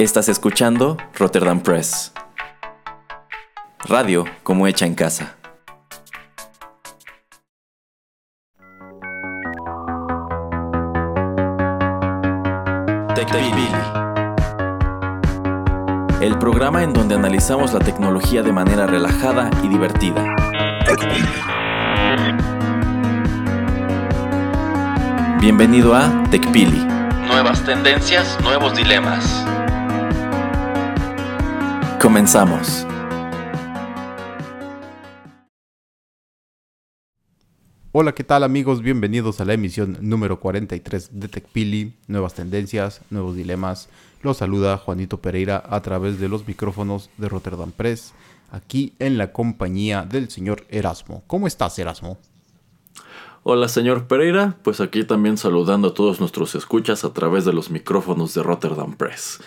Estás escuchando Rotterdam Press. Radio como hecha en casa. TechPili. El programa en donde analizamos la tecnología de manera relajada y divertida. Bienvenido a TechPili. Nuevas tendencias, nuevos dilemas. Comenzamos. Hola, ¿qué tal amigos? Bienvenidos a la emisión número 43 de TechPili, nuevas tendencias, nuevos dilemas. Los saluda Juanito Pereira a través de los micrófonos de Rotterdam Press, aquí en la compañía del señor Erasmo. ¿Cómo estás, Erasmo? Hola, señor Pereira. Pues aquí también saludando a todos nuestros escuchas a través de los micrófonos de Rotterdam Press.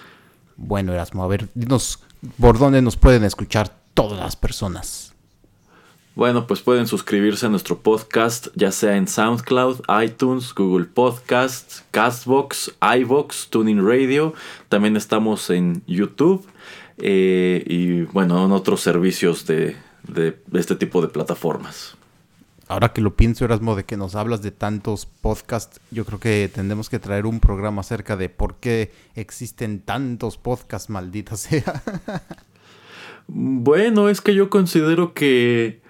Bueno, Erasmo, a ver, dinos por dónde nos pueden escuchar todas las personas. Bueno, pues pueden suscribirse a nuestro podcast, ya sea en SoundCloud, iTunes, Google Podcasts, Castbox, iVox, Tuning Radio. También estamos en YouTube eh, y, bueno, en otros servicios de, este tipo de plataformas. Ahora que lo pienso, Erasmo, de que nos hablas de tantos podcasts, yo creo que tendremos que traer un programa acerca de por qué existen tantos podcasts, maldita sea. bueno, es que yo considero que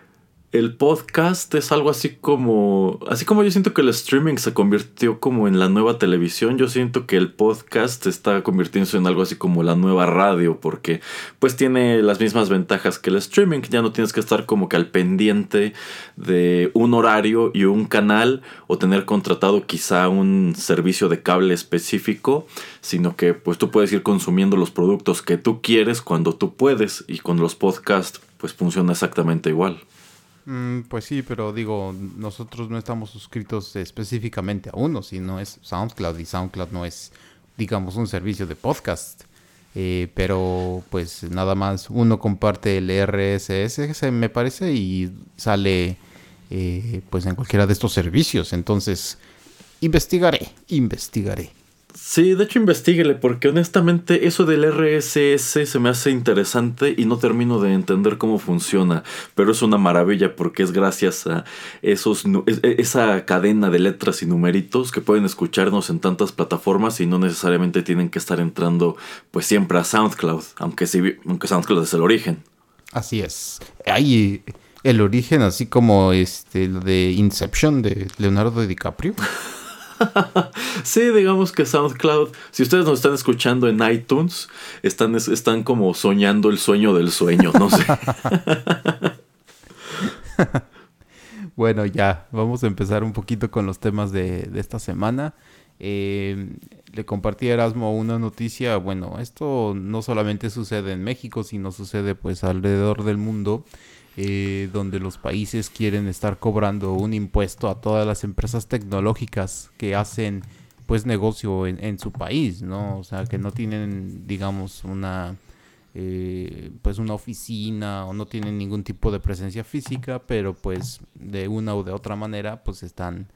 el podcast es algo así como. Así como yo siento que el streaming se convirtió como en la nueva televisión, yo siento que el podcast está convirtiéndose en algo así como la nueva radio, porque pues tiene las mismas ventajas que el streaming. Ya no tienes que estar como que al pendiente de un horario y un canal, o tener contratado quizá un servicio de cable específico, sino que pues tú puedes ir consumiendo los productos que tú quieres cuando tú puedes, y con los podcasts pues funciona exactamente igual. Mm, pues sí, pero digo, nosotros no estamos suscritos específicamente a uno, sino es SoundCloud y SoundCloud no es, digamos, un servicio de podcast. Eh, pero pues nada más uno comparte el RSS, me parece, y sale eh, pues en cualquiera de estos servicios. Entonces, investigaré, investigaré. Sí, de hecho investiguele, porque honestamente eso del RSS se me hace interesante y no termino de entender cómo funciona, pero es una maravilla porque es gracias a esos e, esa cadena de letras y numeritos que pueden escucharnos en tantas plataformas y no necesariamente tienen que estar entrando pues siempre a SoundCloud, aunque sí, aunque SoundCloud es el origen. Así es. Hay el origen así como este de Inception de Leonardo DiCaprio. sí, digamos que SoundCloud, si ustedes nos están escuchando en iTunes, están, están como soñando el sueño del sueño, no sé. bueno, ya, vamos a empezar un poquito con los temas de, esta semana. Eh, le compartí a Erasmo una noticia, bueno, esto no solamente sucede en México, sino sucede pues alrededor del mundo. Eh, donde los países quieren estar cobrando un impuesto a todas las empresas tecnológicas que hacen pues negocio en, su país, ¿no? O sea, que no tienen, digamos, una eh, pues una oficina o no tienen ningún tipo de presencia física, pero pues de una u de otra manera pues están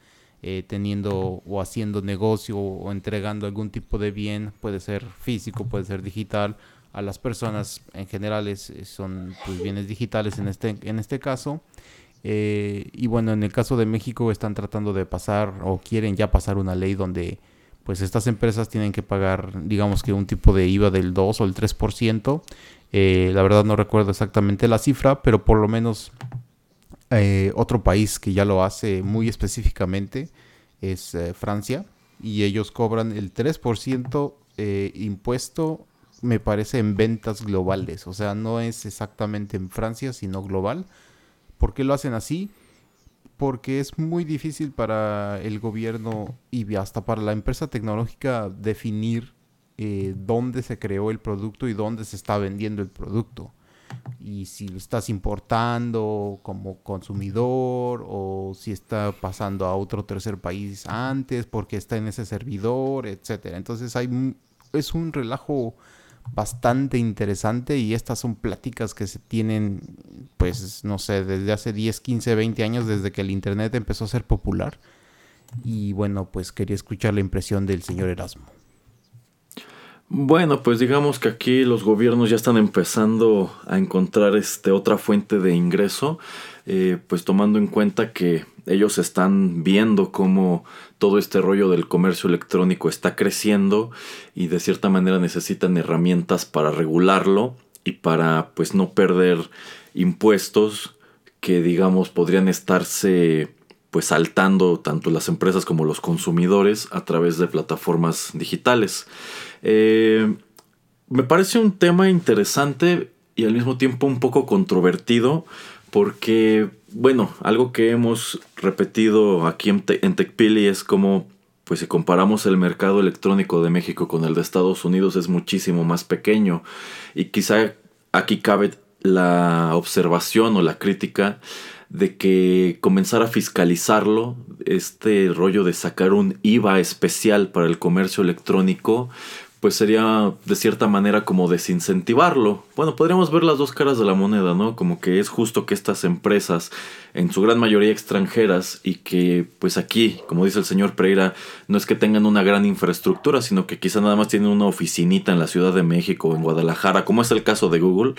eh, teniendo o haciendo negocio o entregando algún tipo de bien, puede ser físico, puede ser digital, a las personas en general es, son pues, bienes digitales en este, en este caso. Eh, y bueno, en el caso de México están tratando de pasar o quieren ya pasar una ley donde pues estas empresas tienen que pagar digamos que un tipo de IVA del 2 o el 3%. Eh, la verdad no recuerdo exactamente la cifra, pero por lo menos eh, otro país que ya lo hace muy específicamente es Francia y ellos cobran el 3% impuesto me parece, en ventas globales. O sea, no es exactamente en Francia, sino global. ¿Por qué lo hacen así? Porque es muy difícil para el gobierno y hasta para la empresa tecnológica definir eh, dónde se creó el producto y dónde se está vendiendo el producto. Y si lo estás importando como consumidor o si está pasando a otro tercer país antes porque está en ese servidor, etcétera. Entonces hay es un relajo bastante interesante y estas son pláticas que se tienen, pues, no sé, desde hace 10, 15, 20 años, desde que el Internet empezó a ser popular. Y bueno, pues quería escuchar la impresión del señor Erasmo. Bueno, pues digamos que aquí los gobiernos ya están empezando a encontrar este otra fuente de ingreso, eh, pues tomando en cuenta que ellos están viendo cómo todo este rollo del comercio electrónico está creciendo y de cierta manera necesitan herramientas para regularlo y para pues no perder impuestos que digamos podrían estarse pues saltando tanto las empresas como los consumidores a través de plataformas digitales. Eh, me parece un tema interesante y al mismo tiempo un poco controvertido porque, bueno, algo que hemos repetido aquí en, TechPili es como, pues si comparamos el mercado electrónico de México con el de Estados Unidos es muchísimo más pequeño. Y quizá aquí cabe la observación o la crítica de que comenzar a fiscalizarlo, este rollo de sacar un IVA especial para el comercio electrónico, pues sería de cierta manera como desincentivarlo. Bueno, podríamos ver las dos caras de la moneda, ¿no? Como que es justo que estas empresas, en su gran mayoría extranjeras, y que pues aquí, como dice el señor Pereira, no es que tengan una gran infraestructura, sino que quizá nada más tienen una oficinita en la Ciudad de México en Guadalajara, como es el caso de Google,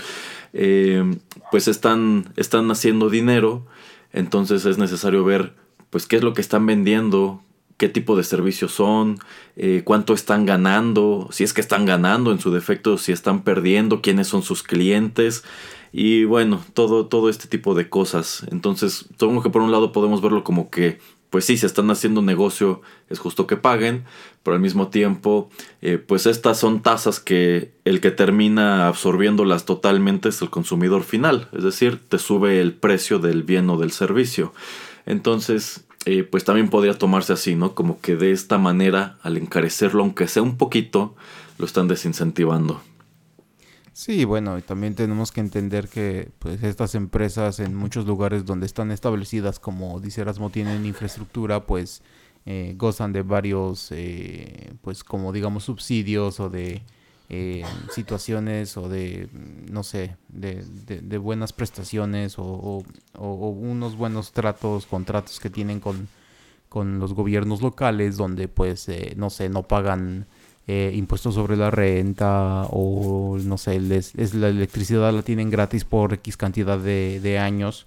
eh, pues están, están haciendo dinero, entonces es necesario ver pues qué es lo que están vendiendo, qué tipo de servicios son, eh, cuánto están ganando, si es que están ganando en su defecto, si están perdiendo, quiénes son sus clientes y bueno, todo, todo este tipo de cosas. Entonces, supongo que por un lado podemos verlo como que, pues sí, se están haciendo negocio, es justo que paguen, pero al mismo tiempo, eh, pues estas son tasas que el que termina absorbiéndolas totalmente es el consumidor final, es decir, te sube el precio del bien o del servicio. Entonces, eh, pues también podría tomarse así, ¿no? Como que de esta manera, al encarecerlo, aunque sea un poquito, lo están desincentivando. Sí, bueno, y también tenemos que entender que pues estas empresas en muchos lugares donde están establecidas, como dice Erasmo, tienen infraestructura, pues eh, gozan de varios, eh, pues como digamos, subsidios o de eh, situaciones o de, no sé, de, de, buenas prestaciones o, unos buenos tratos, contratos que tienen con, con los gobiernos locales donde pues, eh, no sé, no pagan eh, impuestos sobre la renta o, no sé, les, es, la electricidad la tienen gratis por X cantidad de, de años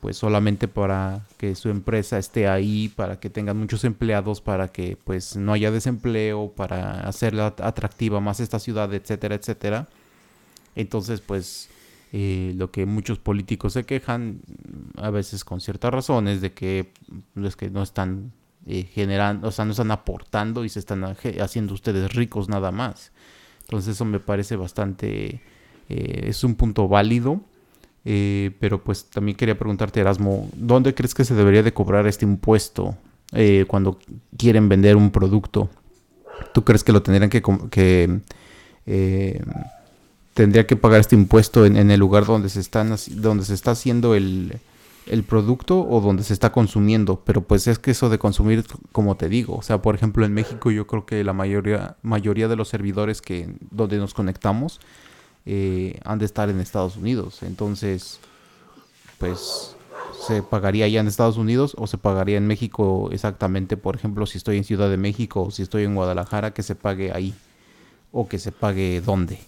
pues solamente para que su empresa esté ahí, para que tengan muchos empleados, para que pues no haya desempleo, para hacerla atractiva más esta ciudad, etcétera, etcétera. Entonces pues eh, lo que muchos políticos se quejan, a veces con ciertas razones, de que, es que no están eh, generando, o sea, no están aportando y se están haciendo ustedes ricos nada más. Entonces eso me parece bastante, eh, es un punto válido eh, pero pues también quería preguntarte, Erasmo, ¿dónde crees que se debería de cobrar este impuesto eh, cuando quieren vender un producto? ¿Tú crees que lo tendrían que... eh, tendría que pagar este impuesto en, el lugar donde se, están, donde se está haciendo el, el producto o donde se está consumiendo, pero pues es que eso de consumir, como te digo, o sea, por ejemplo en México yo creo que la mayoría, mayoría de los servidores que donde nos conectamos eh, han de estar en Estados Unidos. Entonces, pues se pagaría ya en Estados Unidos o se pagaría en México exactamente, por ejemplo, si estoy en Ciudad de México o si estoy en Guadalajara, que se pague ahí o que se pague dónde.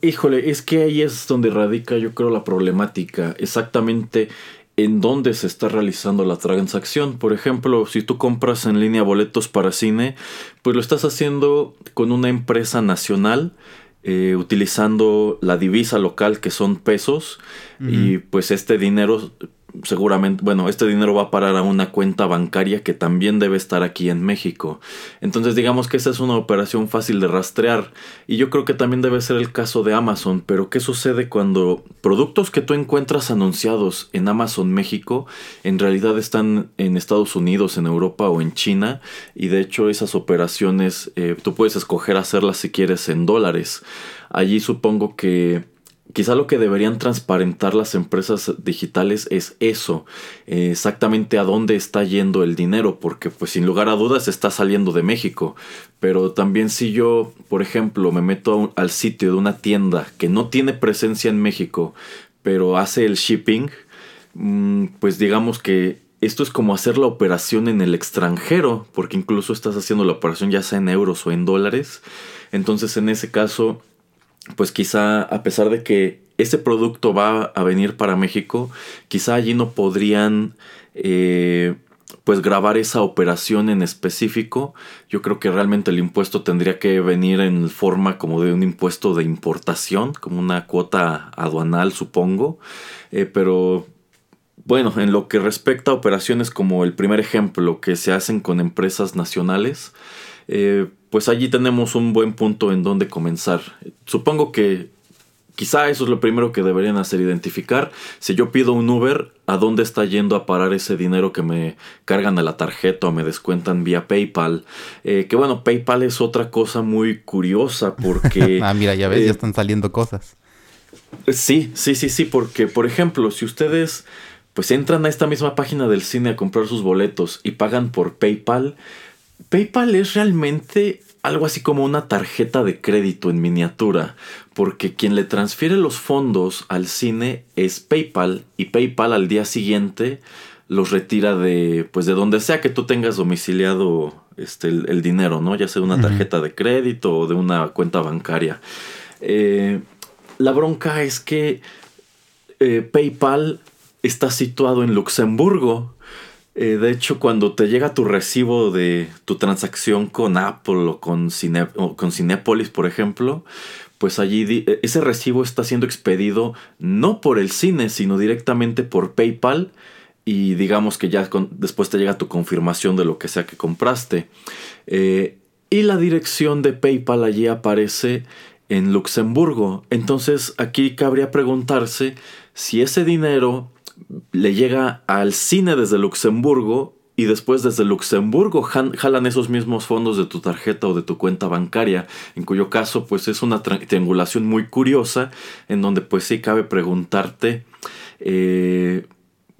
Híjole, es que ahí es donde radica yo creo la problemática, exactamente en dónde se está realizando la transacción. Por ejemplo, si tú compras en línea boletos para cine, pues lo estás haciendo con una empresa nacional eh, utilizando la divisa local que son pesos y pues este dinero seguramente, bueno, este dinero va a parar a una cuenta bancaria que también debe estar aquí en México. Entonces digamos que esa es una operación fácil de rastrear y yo creo que también debe ser el caso de Amazon, pero ¿qué sucede cuando productos que tú encuentras anunciados en Amazon México en realidad están en Estados Unidos, en Europa o en China y de hecho esas operaciones eh, tú puedes escoger hacerlas si quieres en dólares. Allí supongo que Quizá lo que deberían transparentar las empresas digitales es eso, eh, exactamente a dónde está yendo el dinero, porque pues sin lugar a dudas está saliendo de México, pero también si yo, por ejemplo, me meto al sitio de una tienda que no tiene presencia en México, pero hace el shipping, mm, pues digamos que esto es como hacer la operación en el extranjero, porque incluso estás haciendo la operación ya sea en euros o en dólares. Entonces en ese caso, pues quizá a pesar de que ese producto va a venir para México, quizá allí no podrían eh, pues grabar esa operación en específico. Yo creo que realmente el impuesto tendría que venir en forma como de un impuesto de importación, como una cuota aduanal supongo. Eh, pero bueno, en lo que respecta a operaciones como el primer ejemplo que se hacen con empresas nacionales, eh, pues allí tenemos un buen punto en donde comenzar. Supongo que quizá eso es lo primero que deberían hacer, identificar si yo pido un Uber, a dónde está yendo a parar ese dinero que me cargan a la tarjeta o me descuentan vía PayPal. Eh, que bueno, PayPal es otra cosa muy curiosa porque... ah, mira, ya ves, ya eh, están saliendo cosas. Sí, sí, sí, sí, porque por ejemplo, si ustedes pues entran a esta misma página del cine a comprar sus boletos y pagan por PayPal, PayPal es realmente algo así como una tarjeta de crédito en miniatura, porque quien le transfiere los fondos al cine es PayPal y PayPal al día siguiente los retira de pues de donde sea que tú tengas domiciliado este, el, dinero, ¿no? Ya sea una tarjeta de crédito o de una cuenta bancaria. Eh, la bronca es que eh, PayPal está situado en Luxemburgo. Eh, de hecho, cuando te llega tu recibo de tu transacción con Apple o con, Cine, con Cinepolis, por ejemplo, pues allí e, ese recibo está siendo expedido no por el cine, sino directamente por PayPal. Y digamos que ya después te llega tu confirmación de lo que sea que compraste. Eh, y la dirección de PayPal allí aparece en Luxemburgo. Entonces aquí cabría preguntarse si ese dinero le llega al cine desde Luxemburgo y después desde Luxemburgo jalan esos mismos fondos de tu tarjeta o de tu cuenta bancaria, en cuyo caso pues es una triangulación muy curiosa en donde pues sí cabe preguntarte eh,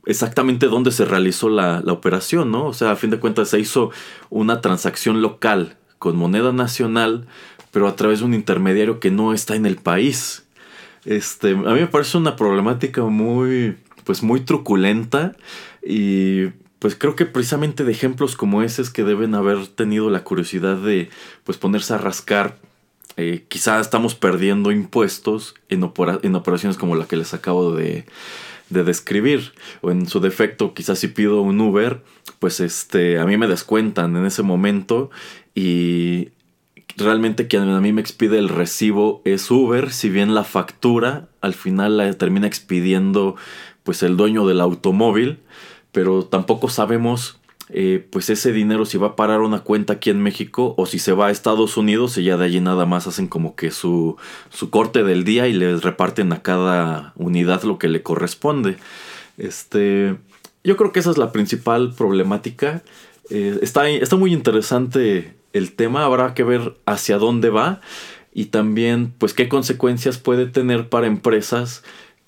exactamente dónde se realizó la, la, operación, ¿no? O sea, a fin de cuentas se hizo una transacción local con moneda nacional, pero a través de un intermediario que no está en el país. Este, a mí me parece una problemática muy, pues muy truculenta y pues creo que precisamente de ejemplos como ese es que deben haber tenido la curiosidad de pues ponerse a rascar. Eh, quizá estamos perdiendo impuestos en, en, operaciones como la que les acabo de, de, describir. O en su defecto, quizás si pido un Uber, pues este, a mí me descuentan en ese momento y realmente quien a mí me expide el recibo es Uber, si bien la factura al final la termina expidiendo pues el dueño del automóvil, pero tampoco sabemos eh, pues ese dinero si va a parar una cuenta aquí en México o si se va a Estados Unidos y ya de allí nada más hacen como que su, su corte del día y les reparten a cada unidad lo que le corresponde. Este, yo creo que esa es la principal problemática. Eh, está, está muy interesante el tema, habrá que ver hacia dónde va y también pues qué consecuencias puede tener para empresas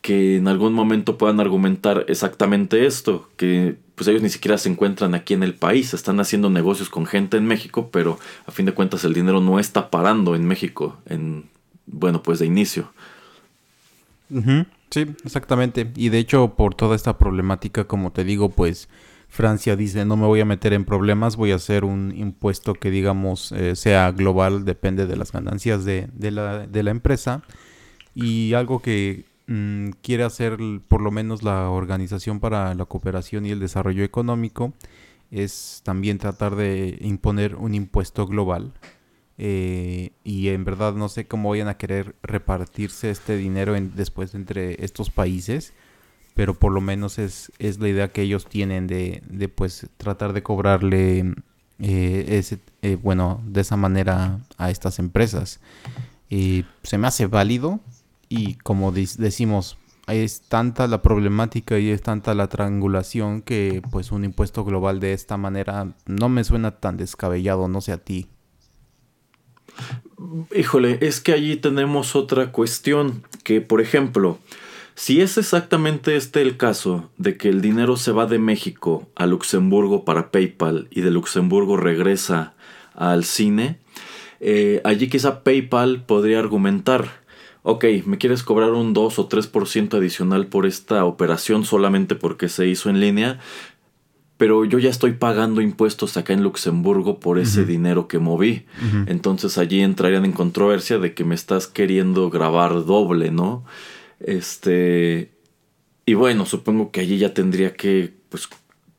que en algún momento puedan argumentar exactamente esto, que pues ellos ni siquiera se encuentran aquí en el país, están haciendo negocios con gente en México, pero a fin de cuentas el dinero no está parando en México, en bueno, pues de inicio. Sí, exactamente. Y de hecho, por toda esta problemática, como te digo, pues Francia dice, no me voy a meter en problemas, voy a hacer un impuesto que digamos eh, sea global, depende de las ganancias de, de, la, de la empresa. Y algo que Mm, quiere hacer por lo menos la Organización para la Cooperación y el Desarrollo Económico es también tratar de imponer un impuesto global. Eh, y en verdad no sé cómo vayan a querer repartirse este dinero después entre estos países, pero por lo menos es, es la idea que ellos tienen de, de pues tratar de cobrarle eh, ese, eh, bueno, de esa manera a estas empresas. Y se me hace válido, y como decimos, es tanta la problemática y es tanta la triangulación que pues un impuesto global de esta manera no me suena tan descabellado, no sé a ti. Híjole, es que allí tenemos otra cuestión, que por ejemplo, si es exactamente este el caso de que el dinero se va de México a Luxemburgo para PayPal y de Luxemburgo regresa al cine, eh, allí quizá PayPal podría argumentar, ok, me quieres cobrar un 2 o 3% adicional por esta operación solamente porque se hizo en línea, pero yo ya estoy pagando impuestos acá en Luxemburgo por ese dinero que moví. Entonces allí entrarían en controversia de que me estás queriendo grabar doble, ¿no? Este. Y bueno, supongo que allí ya tendría que pues,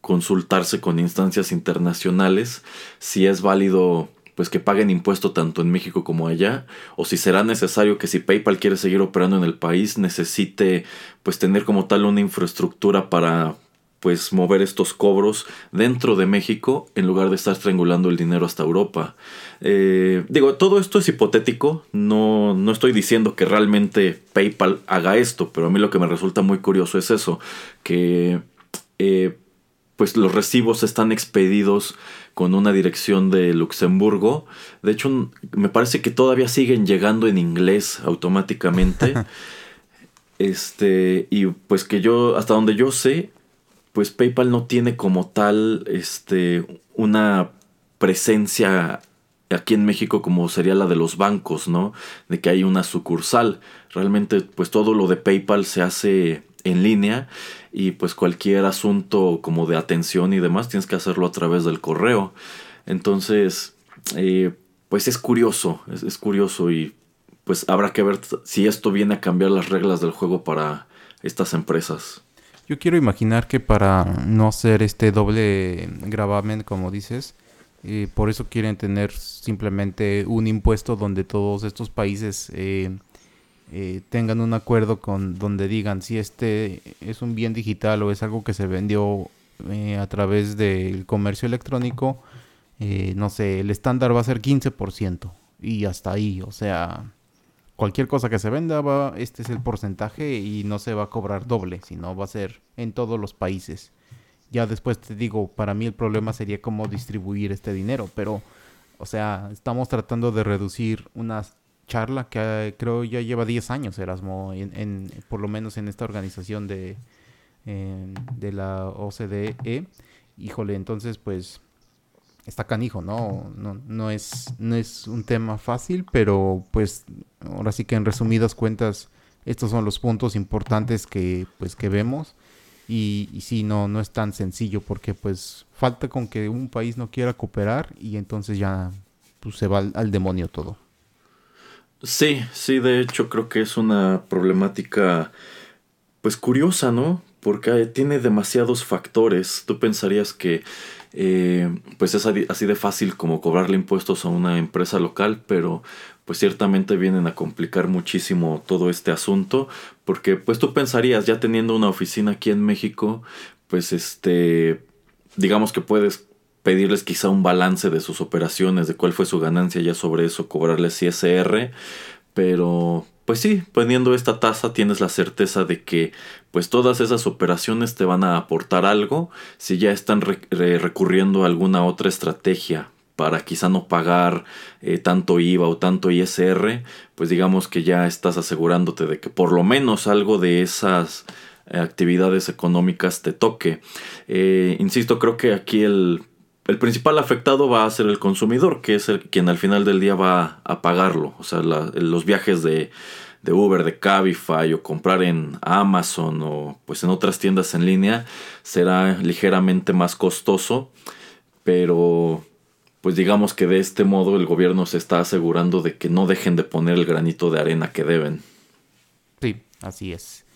consultarse con instancias internacionales si es válido pues que paguen impuesto tanto en México como allá, o si será necesario que si PayPal quiere seguir operando en el país necesite pues tener como tal una infraestructura para pues mover estos cobros dentro de México en lugar de estar estrangulando el dinero hasta Europa. Eh, digo, todo esto es hipotético, no, no estoy diciendo que realmente PayPal haga esto, pero a mí lo que me resulta muy curioso es eso, que eh, pues los recibos están expedidos con una dirección de Luxemburgo. De hecho, me parece que todavía siguen llegando en inglés automáticamente. este, y pues que yo, hasta donde yo sé, pues PayPal no tiene como tal este, una presencia aquí en México como sería la de los bancos, ¿no? De que hay una sucursal. Realmente, pues todo lo de PayPal se hace en línea y pues cualquier asunto como de atención y demás tienes que hacerlo a través del correo. Entonces, eh, pues es curioso, es, curioso y pues habrá que ver si esto viene a cambiar las reglas del juego para estas empresas. Yo quiero imaginar que para no hacer este doble gravamen, como dices, eh, por eso quieren tener simplemente un impuesto donde todos estos países eh, eh, tengan un acuerdo con donde digan si este es un bien digital o es algo que se vendió eh, a través del comercio electrónico, eh, no sé, el estándar va a ser 15% y hasta ahí, o sea, cualquier cosa que se venda, va, este es el porcentaje y no se va a cobrar doble, sino va a ser en todos los países. Ya después te digo, para mí el problema sería cómo distribuir este dinero, pero, o sea, estamos tratando de reducir unas charla que eh, creo ya lleva 10 años Erasmo, en, por lo menos en esta organización de, de la OCDE. Híjole, entonces pues está canijo, ¿no? No, no, es, no es un tema fácil, pero pues ahora sí que en resumidas cuentas estos son los puntos importantes que pues que vemos. Y, y sí, no, no es tan sencillo porque pues falta con que un país no quiera cooperar y entonces ya pues, se va al demonio todo. Sí, sí, de hecho creo que es una problemática pues curiosa, ¿no? Porque tiene demasiados factores. Tú pensarías que eh, pues es así de fácil como cobrarle impuestos a una empresa local, pero pues ciertamente vienen a complicar muchísimo todo este asunto, porque pues tú pensarías ya teniendo una oficina aquí en México, pues este digamos que puedes pedirles quizá un balance de sus operaciones, de cuál fue su ganancia, ya sobre eso cobrarles ISR, pero pues sí, poniendo esta tasa tienes la certeza de que pues todas esas operaciones te van a aportar algo si ya están recurriendo a alguna otra estrategia para quizá no pagar eh, tanto IVA o tanto ISR, pues digamos que ya estás asegurándote de que por lo menos algo de esas eh, actividades económicas te toque. Eh, insisto, creo que aquí el el principal afectado va a ser el consumidor, que es el quien al final del día va a pagarlo. O sea, los viajes de, Uber, de Cabify o comprar en Amazon o pues en otras tiendas en línea será ligeramente más costoso, pero pues digamos que de este modo el gobierno se está asegurando de que no dejen de poner el granito de arena que deben. Sí, así es.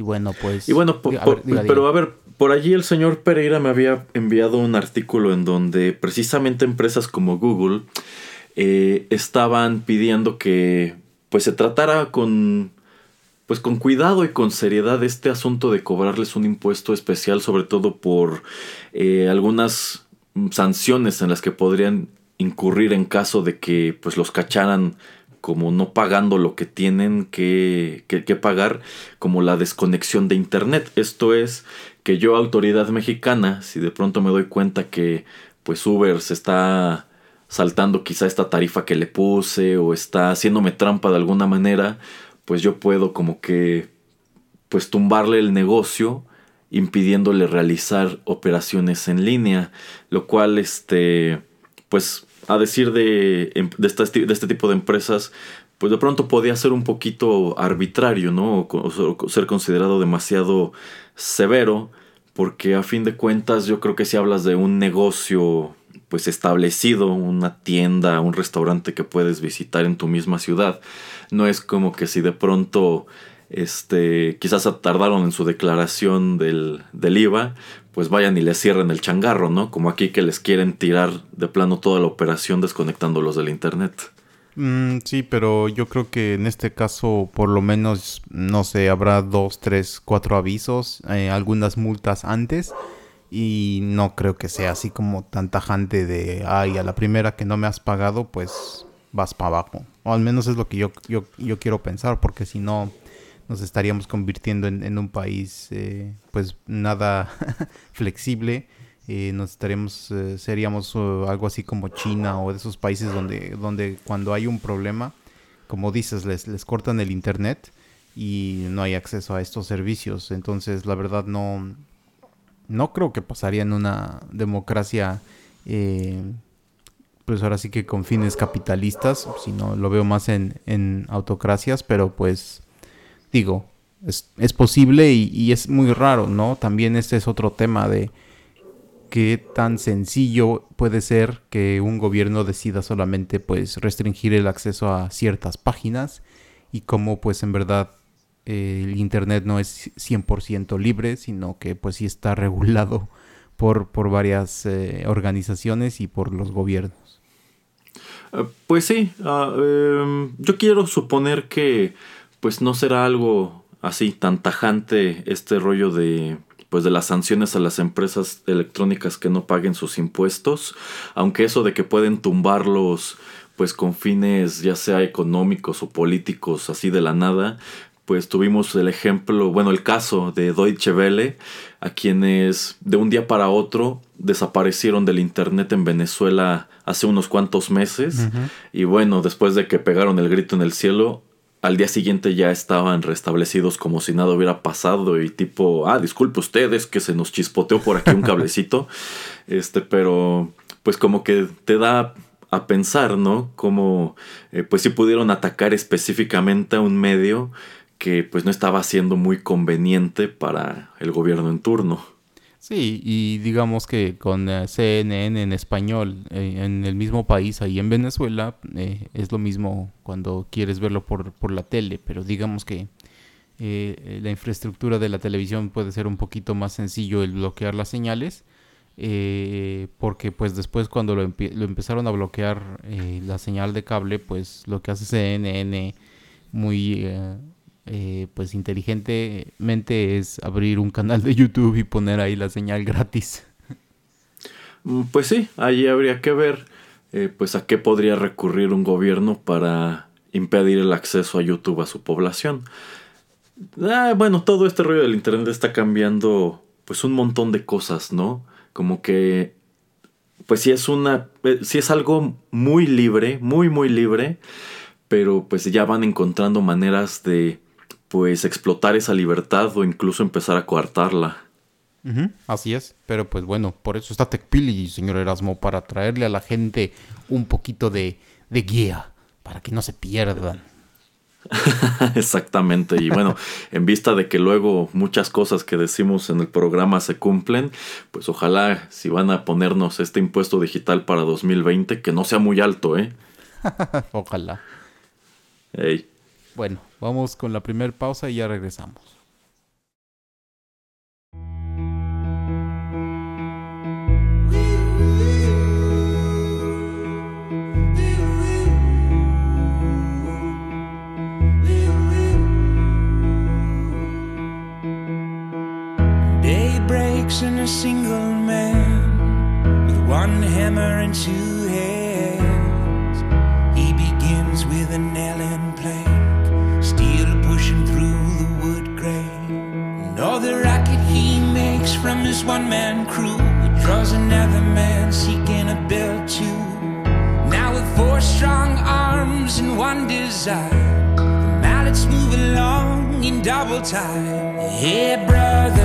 Y bueno, pues... Y bueno, pero a ver, por allí el señor Pereira me había enviado un artículo en donde precisamente empresas como Google eh, estaban pidiendo que pues se tratara con pues con cuidado y con seriedad este asunto de cobrarles un impuesto especial sobre todo por eh, algunas sanciones en las que podrían incurrir en caso de que pues los cacharan como no pagando lo que tienen que, que, pagar, como la desconexión de Internet. Esto es que yo, autoridad mexicana, si de pronto me doy cuenta que pues Uber se está saltando quizá esta tarifa que le puse o está haciéndome trampa de alguna manera, pues yo puedo como que pues tumbarle el negocio impidiéndole realizar operaciones en línea, lo cual este pues a decir de, em, de, este, tipo de empresas, pues de pronto podía ser un poquito arbitrario, ¿no? O, ser considerado demasiado severo, porque a fin de cuentas yo creo que si hablas de un negocio pues establecido, una tienda, un restaurante que puedes visitar en tu misma ciudad, no es como que si de pronto este, quizás tardaron en su declaración del, del IVA, pues vayan y les cierren el changarro, ¿no? Como aquí que les quieren tirar de plano toda la operación desconectándolos del internet. Mm, sí, pero yo creo que en este caso por lo menos, no sé, habrá dos, tres, cuatro avisos, eh, algunas multas antes y no creo que sea así como tan tajante de, ay, a la primera que no me has pagado, pues vas para abajo. O al menos es lo que yo, yo, yo quiero pensar, porque si no nos estaríamos convirtiendo en, un país eh, pues nada flexible. Eh, nos estaríamos, eh, seríamos algo así como China o de esos países donde, donde cuando hay un problema, como dices, les, les cortan el internet y no hay acceso a estos servicios. Entonces, la verdad no, no creo que pasaría en una democracia, pues ahora sí que con fines capitalistas, sino lo veo más en, en autocracias, pero pues digo, es, posible y, es muy raro, ¿no? También este es otro tema de qué tan sencillo puede ser que un gobierno decida solamente pues restringir el acceso a ciertas páginas y cómo pues en verdad eh, el internet no es 100% libre, sino que pues sí está regulado por, por varias eh, organizaciones y por los gobiernos. Eh, pues sí, ah, em, yo quiero suponer que pues no será algo así tan tajante este rollo de pues de las sanciones a las empresas electrónicas que no paguen sus impuestos, aunque eso de que pueden tumbarlos pues con fines ya sea económicos o políticos así de la nada, pues tuvimos el ejemplo, bueno, el caso de Deutsche Welle, a quienes de un día para otro desaparecieron del internet en Venezuela hace unos cuantos meses. Y bueno, después de que pegaron el grito en el cielo, al día siguiente ya estaban restablecidos como si nada hubiera pasado y tipo, ah, disculpe ustedes que se nos chispoteó por aquí un cablecito. este, pero pues como que te da a pensar, ¿no? Como eh, pues si pudieron atacar específicamente a un medio que pues no estaba siendo muy conveniente para el gobierno en turno. Sí, y digamos que con eh, CNN en español, eh, en el mismo país, ahí en Venezuela, eh, es lo mismo cuando quieres verlo por, por la tele, pero digamos que la infraestructura de la televisión puede ser un poquito más sencillo el bloquear las señales, porque pues después cuando lo, lo empezaron a bloquear la señal de cable, pues lo que hace CNN muy eh, pues inteligentemente es abrir un canal de YouTube y poner ahí la señal gratis. Mm, pues sí, ahí habría que ver eh, pues a qué podría recurrir un gobierno para impedir el acceso a YouTube a su población. Ah, bueno, todo este rollo del internet está cambiando pues un montón de cosas, ¿no? Como que pues si es una eh, si es algo muy libre, muy muy libre, pero pues ya van encontrando maneras de pues explotar esa libertad o incluso empezar a coartarla. así es, pero pues bueno, por eso está TechPili, señor Erasmo, para traerle a la gente un poquito de, de guía, para que no se pierdan. Exactamente, y bueno, en vista de que luego muchas cosas que decimos en el programa se cumplen, pues ojalá si van a ponernos este impuesto digital para 2020, que no sea muy alto, ¿eh? ojalá. Hey. Bueno, vamos con la primera pausa y ya regresamos. In a single man with one hammer and two hands. He begins with a nail from his one man crew draws another man seeking a bill too. Now, with four strong arms and one desire, the mallets move along in double time. Hey, brother,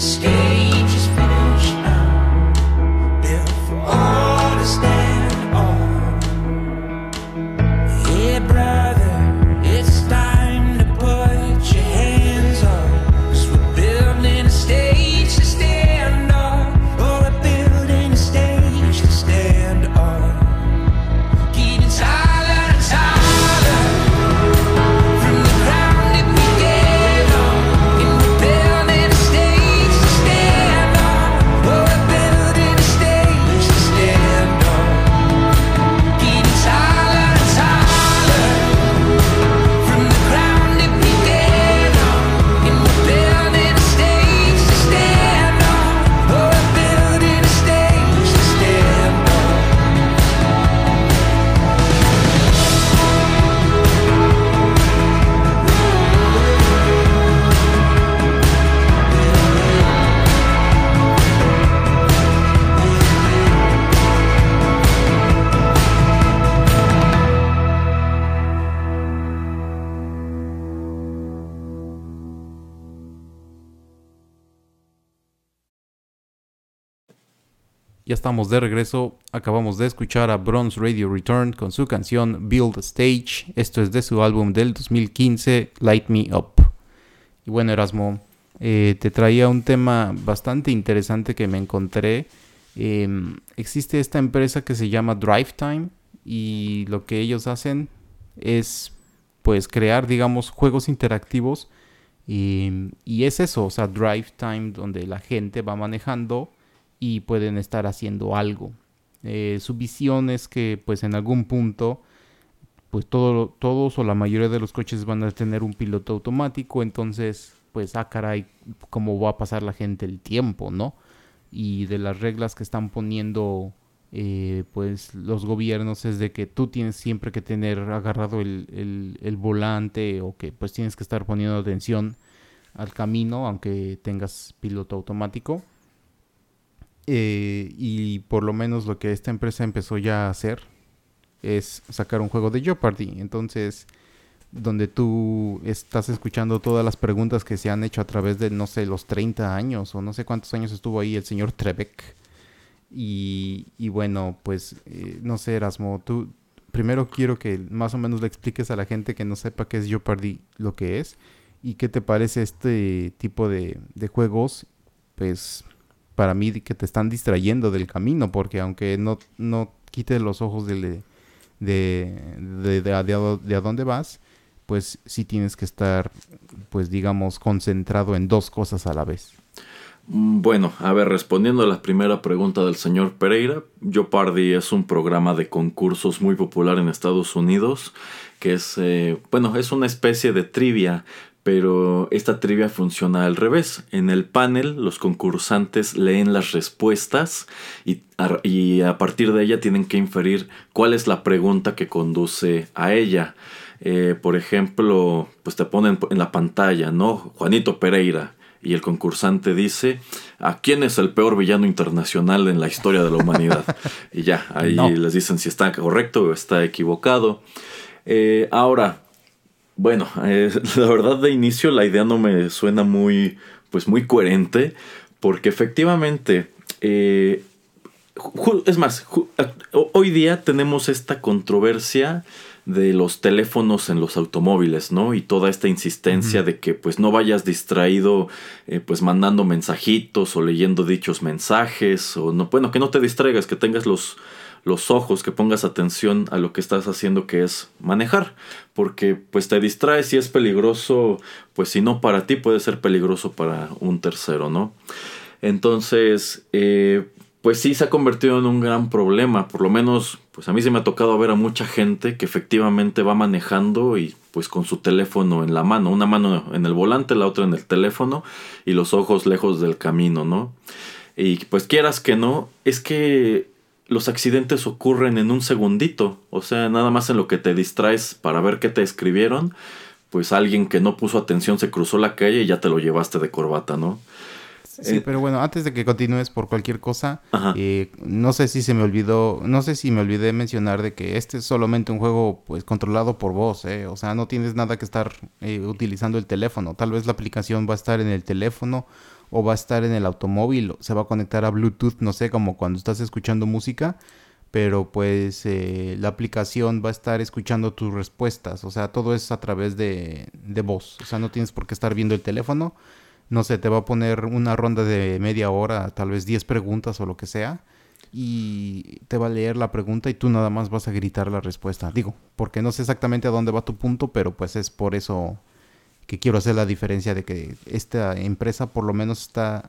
The de regreso. Acabamos de escuchar a Bronze Radio Return con su canción Build Stage. Esto es de su álbum del 2015, Light Me Up. Y bueno, Erasmo, eh, te traía un tema bastante interesante que me encontré. Em, existe esta empresa que se llama Drive Time y lo que ellos hacen es pues crear, digamos, juegos interactivos. Y, y es eso, o sea, Drive Time donde la gente va manejando y pueden estar haciendo algo. Eh, su visión es que pues en algún punto pues todo, todos o la mayoría de los coches van a tener un piloto automático, entonces pues ah caray, cómo va a pasar la gente el tiempo, ¿no? Y de las reglas que están poniendo eh, pues los gobiernos es de que tú tienes siempre que tener agarrado el, el- el volante o que pues tienes que estar poniendo atención al camino aunque tengas piloto automático. Eh, y por lo menos lo que esta empresa empezó ya a hacer es sacar un juego de Jeopardy. Entonces, donde tú estás escuchando todas las preguntas que se han hecho a través de, no sé, los 30 años o no sé cuántos años estuvo ahí el señor Trebek. Y, y bueno, pues, eh, no sé, Erasmo, tú primero quiero que más o menos le expliques a la gente que no sepa qué es Jeopardy lo que es y qué te parece este tipo de, de juegos, pues para mí que te están distrayendo del camino, porque aunque no, no quites los ojos de, de, de, de a, de a- de a dónde vas, pues sí tienes que estar, pues digamos, concentrado en dos cosas a la vez. Bueno, a ver, respondiendo a la primera pregunta del señor Pereira, Jeopardy es un programa de concursos muy popular en Estados Unidos, que es, eh, bueno, es una especie de trivia, pero esta trivia funciona al revés. En el panel los concursantes leen las respuestas y a, y a partir de ella tienen que inferir cuál es la pregunta que conduce a ella. Eh, por ejemplo, pues te ponen en la pantalla, ¿no? Juanito Pereira. y el concursante dice, ¿a quién es el peor villano internacional en la historia de la humanidad? y ya, ahí les dicen si está correcto o está equivocado. Eh, ahora, bueno, eh, la verdad de inicio la idea no me suena muy, pues muy coherente, porque efectivamente, eh, es más, hoy día tenemos esta controversia de los teléfonos en los automóviles, ¿no? Y toda esta insistencia de que pues no vayas distraído eh, pues mandando mensajitos o leyendo dichos mensajes o no, bueno, que no te distraigas, que tengas los los ojos, que pongas atención a lo que estás haciendo que es manejar, porque pues te distraes y es peligroso, pues si no para ti puede ser peligroso para un tercero, ¿no? Entonces, eh, pues sí se ha convertido en un gran problema. Por lo menos, pues a mí se me ha tocado ver a mucha gente que efectivamente va manejando y pues con su teléfono en la mano, una mano en el volante, la otra en el teléfono y los ojos lejos del camino, ¿no? Y pues quieras que no, es que los accidentes ocurren en un segundito, o sea, nada más en lo que te distraes para ver qué te escribieron, pues alguien que no puso atención se cruzó la calle y ya te lo llevaste de corbata, ¿no? Sí, eh, pero bueno, antes de que continúes por cualquier cosa, eh, no sé si se me olvidó, no sé si me olvidé mencionar de que este es solamente un juego pues controlado por voz, ¿eh? o sea, no tienes nada que estar eh, utilizando el teléfono, tal vez la aplicación va a estar en el teléfono o va a estar en el automóvil, se va a conectar a Bluetooth, no sé, como cuando estás escuchando música, pero pues la aplicación va a estar escuchando tus respuestas, o sea, todo es a través de, de voz, o sea, no tienes por qué estar viendo el teléfono no sé, te va a poner una ronda de media hora, tal vez 10 preguntas o lo que sea, y te va a leer la pregunta y tú nada más vas a gritar la respuesta. Digo, porque no sé exactamente a dónde va tu punto, pero pues es por eso que quiero hacer la diferencia de que esta empresa por lo menos está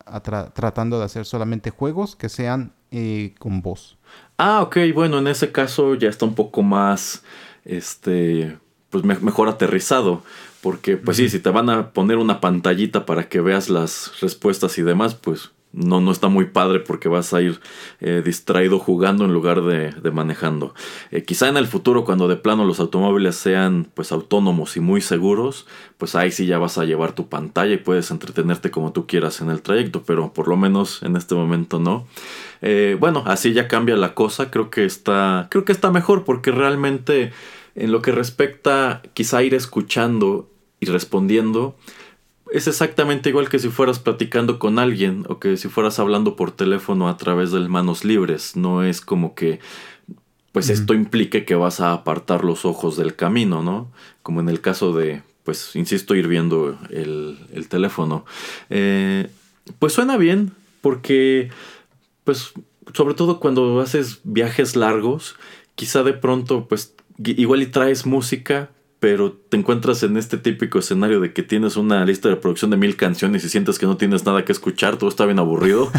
tratando de hacer solamente juegos que sean eh, con voz. Ah, ok, bueno, en ese caso ya está un poco más, este, pues mejor aterrizado. Porque, pues sí, si te van a poner una pantallita para que veas las respuestas y demás, pues no, no está muy padre porque vas a ir eh, distraído jugando en lugar de, manejando. Eh, quizá en el futuro, cuando de plano los automóviles sean pues autónomos y muy seguros, pues ahí sí ya vas a llevar tu pantalla y puedes entretenerte como tú quieras en el trayecto, pero por lo menos en este momento no. Eh, bueno, así ya cambia la cosa, creo que está, creo que está mejor porque realmente en lo que respecta quizá ir escuchando y respondiendo, es exactamente igual que si fueras platicando con alguien o que si fueras hablando por teléfono a través de manos libres. No es como que, pues esto implique que vas a apartar los ojos del camino, ¿no? Como en el caso de, pues, insisto, ir viendo el, el teléfono. Eh, pues suena bien porque, pues, sobre todo cuando haces viajes largos, quizá de pronto, pues, igual y traes música, pero te encuentras en este típico escenario de que tienes una lista de producción de mil canciones y sientes que no tienes nada que escuchar, todo está bien aburrido.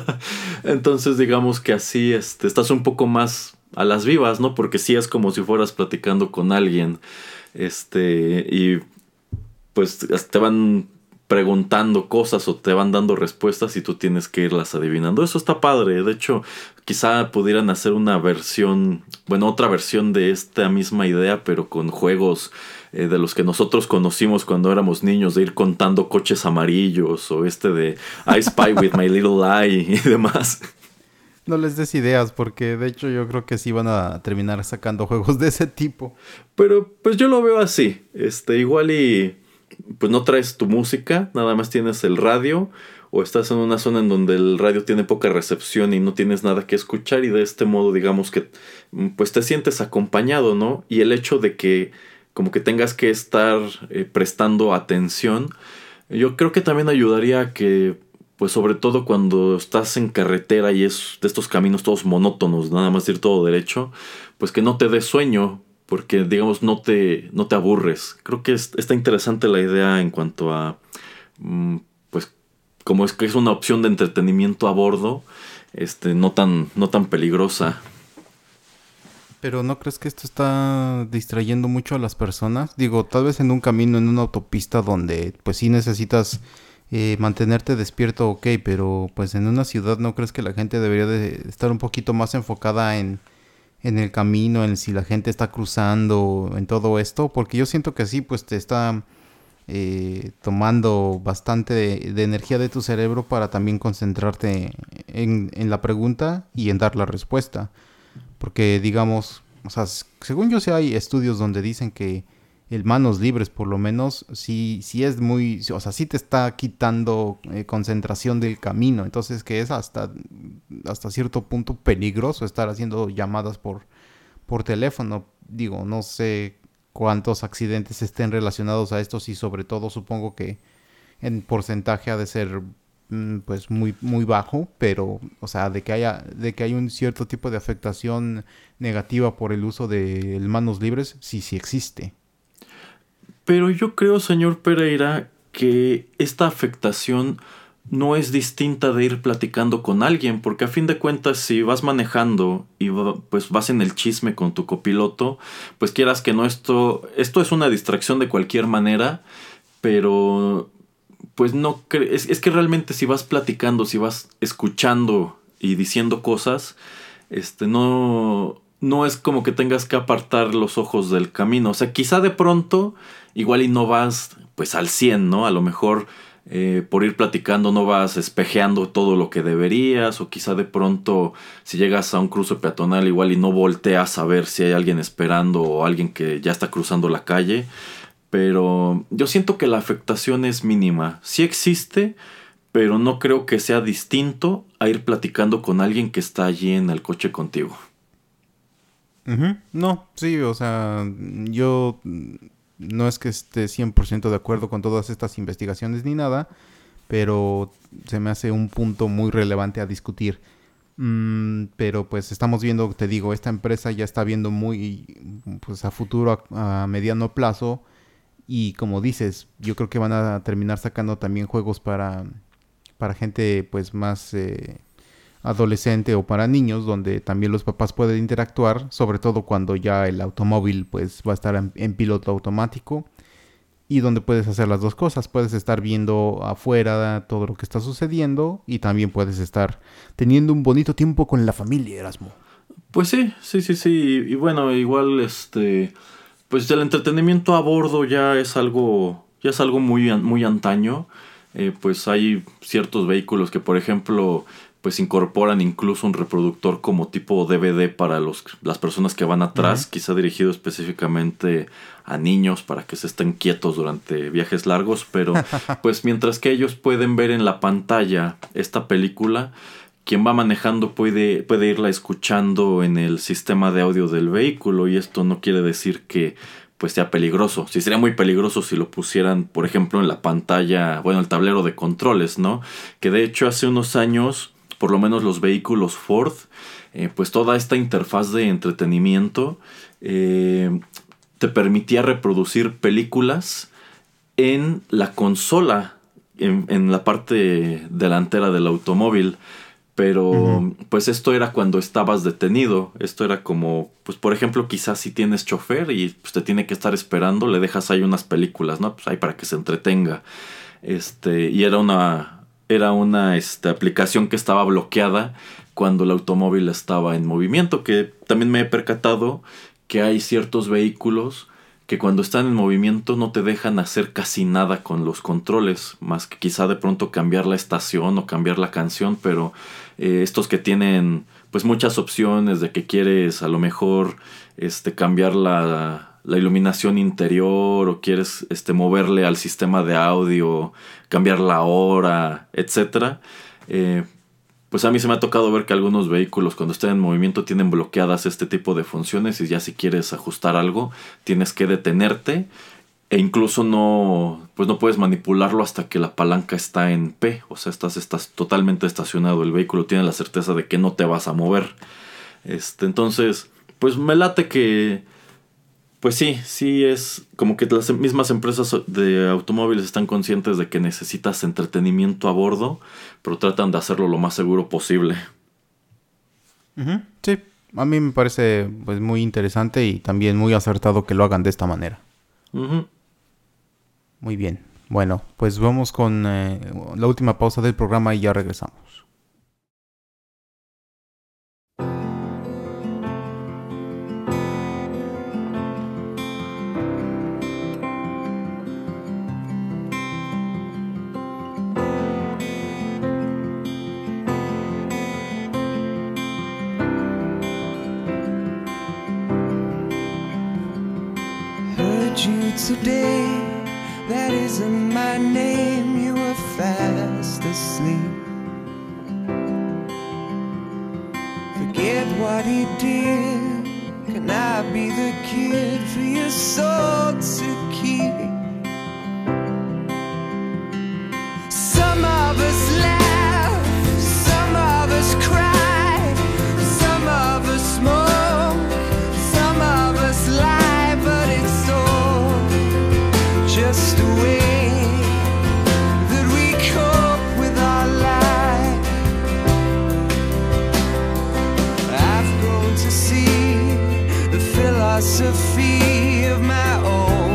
Entonces digamos que así este, estás un poco más a las vivas, ¿no? Porque sí es como si fueras platicando con alguien. Este, y pues te van preguntando cosas o te van dando respuestas y tú tienes que irlas adivinando. Eso está padre. De hecho, quizá pudieran hacer una versión, bueno, otra versión de esta misma idea, pero con juegos eh, de los que nosotros conocimos cuando éramos niños, de ir contando coches amarillos o este de I Spy with My Little Eye y demás. No les des ideas, porque de hecho yo creo que sí van a terminar sacando juegos de ese tipo. Pero pues yo lo veo así. Este, igual y pues no traes tu música, nada más tienes el radio o estás en una zona en donde el radio tiene poca recepción y no tienes nada que escuchar y de este modo digamos que mm, pues te sientes acompañado, ¿no? Y el hecho de que como que tengas que estar eh, prestando atención, yo creo que también ayudaría a que pues sobre todo cuando estás en carretera y es de estos caminos todos monótonos, nada más ir todo derecho, pues que no te dé sueño, porque digamos no te, no te aburres. Creo que está interesante la idea en cuanto a, mm, pues como es que es una opción de entretenimiento a bordo, este, no, tan, no tan peligrosa. Pero ¿no crees que esto está distrayendo mucho a las personas? Digo, tal vez en un camino, en una autopista donde pues sí necesitas eh, mantenerte despierto, ok, pero pues en una ciudad no crees que la gente debería de estar un poquito más enfocada en en el camino, en si la gente está cruzando, en todo esto, porque yo siento que sí, pues te está eh, tomando bastante de, energía de tu cerebro para también concentrarte en, en la pregunta y en dar la respuesta. Porque digamos, o sea, según yo sé hay estudios donde dicen que el manos libres por lo menos sí, sí es muy, o sea, sí te está quitando eh, concentración del camino. Entonces que es hasta, hasta cierto punto peligroso estar haciendo llamadas por, por teléfono. Digo, no sé cuántos accidentes estén relacionados a estos y sobre todo supongo que en porcentaje ha de ser mm, pues muy muy bajo, pero o sea, de que haya de que hay un cierto tipo de afectación negativa por el uso de manos libres, sí sí existe. Pero yo creo, señor Pereira, que esta afectación no es distinta de ir platicando con alguien, porque a fin de cuentas si vas manejando y pues vas en el chisme con tu copiloto, pues quieras que no esto esto es una distracción de cualquier manera, pero pues no es, es que realmente si vas platicando, si vas escuchando y diciendo cosas, este no no es como que tengas que apartar los ojos del camino, o sea, quizá de pronto igual y no vas pues al 100, ¿no? A lo mejor eh, por ir platicando no vas espejeando todo lo que deberías o quizá de pronto si llegas a un cruce peatonal igual y no volteas a ver si hay alguien esperando o alguien que ya está cruzando la calle. Pero yo siento que la afectación es mínima. Sí existe, pero no creo que sea distinto a ir platicando con alguien que está allí en el coche contigo. No, sí, o sea, yo no es que esté 100% de acuerdo con todas estas investigaciones ni nada, pero se me hace un punto muy relevante a discutir. Mm, pero pues estamos viendo, te digo, esta empresa ya está viendo muy, pues a futuro, a, mediano plazo, y como dices, yo creo que van a terminar sacando también juegos para, para gente pues más... eh, adolescente o para niños donde también los papás pueden interactuar, sobre todo cuando ya el automóvil pues va a estar en, piloto automático y donde puedes hacer las dos cosas, puedes estar viendo afuera todo lo que está sucediendo y también puedes estar teniendo un bonito tiempo con la familia, Erasmo. Pues sí, sí, sí, sí. Y bueno, igual este. Pues el entretenimiento a bordo ya es algo. Ya es algo muy, muy antaño. Eh, pues hay ciertos vehículos que, por ejemplo, pues incorporan incluso un reproductor como tipo DVD para los, las personas que van atrás, quizá dirigido específicamente a niños para que se estén quietos durante viajes largos, pero pues mientras que ellos pueden ver en la pantalla esta película, quien va manejando puede, puede irla escuchando en el sistema de audio del vehículo y esto no quiere decir que pues sea peligroso. Sí sería muy peligroso si lo pusieran, por ejemplo, en la pantalla, bueno, el tablero de controles, ¿no? Que de hecho hace unos años, por lo menos los vehículos Ford, eh, pues toda esta interfaz de entretenimiento eh, te permitía reproducir películas en la consola, en, en la parte delantera del automóvil. Pero pues esto era cuando estabas detenido. Esto era como, pues por ejemplo, quizás si tienes chofer y pues, te tiene que estar esperando, le dejas ahí unas películas, ¿no? Pues ahí para que se entretenga. Este, y era una, era una este, aplicación que estaba bloqueada cuando el automóvil estaba en movimiento, que también me he percatado que hay ciertos vehículos que cuando están en movimiento no te dejan hacer casi nada con los controles, más que quizá de pronto cambiar la estación o cambiar la canción, pero eh, estos que tienen pues muchas opciones de que quieres a lo mejor este cambiar la, la iluminación interior o quieres este moverle al sistema de audio, cambiar la hora, etcétera. Eh, pues a mí se me ha tocado ver que algunos vehículos cuando están en movimiento tienen bloqueadas este tipo de funciones y ya si quieres ajustar algo tienes que detenerte e incluso no pues no puedes manipularlo hasta que la palanca está en P, o sea, estás estás totalmente estacionado, el vehículo tiene la certeza de que no te vas a mover. Este, entonces, pues me late que pues sí, sí es como que las mismas empresas de automóviles están conscientes de que necesitas entretenimiento a bordo, pero tratan de hacerlo lo más seguro posible. Sí, a mí me parece pues muy interesante y también muy acertado que lo hagan de esta manera. Muy bien. Bueno, pues vamos con eh, la última pausa del programa y ya regresamos. Today. That isn't my name, you were fast asleep. Forget what he did. Can I be the kid for your soul to keep? Philosophy of my own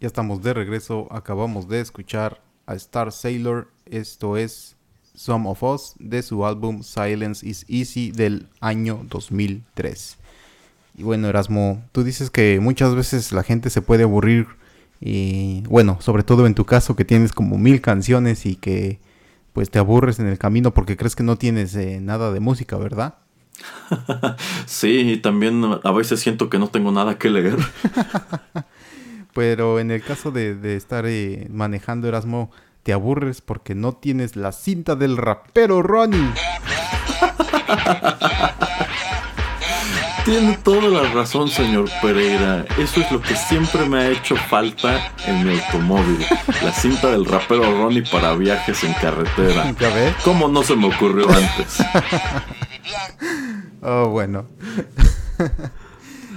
Ya estamos de regreso. Acabamos de escuchar a Star Sailor. Esto es Some of Us de su álbum Silence is Easy del año 2003. Y bueno, Erasmo, tú dices que muchas veces la gente se puede aburrir. Y bueno, sobre todo en tu caso que tienes como mil canciones y que pues te aburres en el camino porque crees que no tienes eh, nada de música, ¿verdad? Sí, y también a veces siento que no tengo nada que leer. Pero en el caso de, de estar eh, manejando Erasmo, te aburres porque no tienes la cinta del rapero Ronnie. Tiene toda la razón, señor Pereira. Eso es lo que siempre me ha hecho falta en mi automóvil. La cinta del rapero Ronnie para viajes en carretera. ¿Ya ves? ¿Cómo no se me ocurrió antes? Oh, bueno.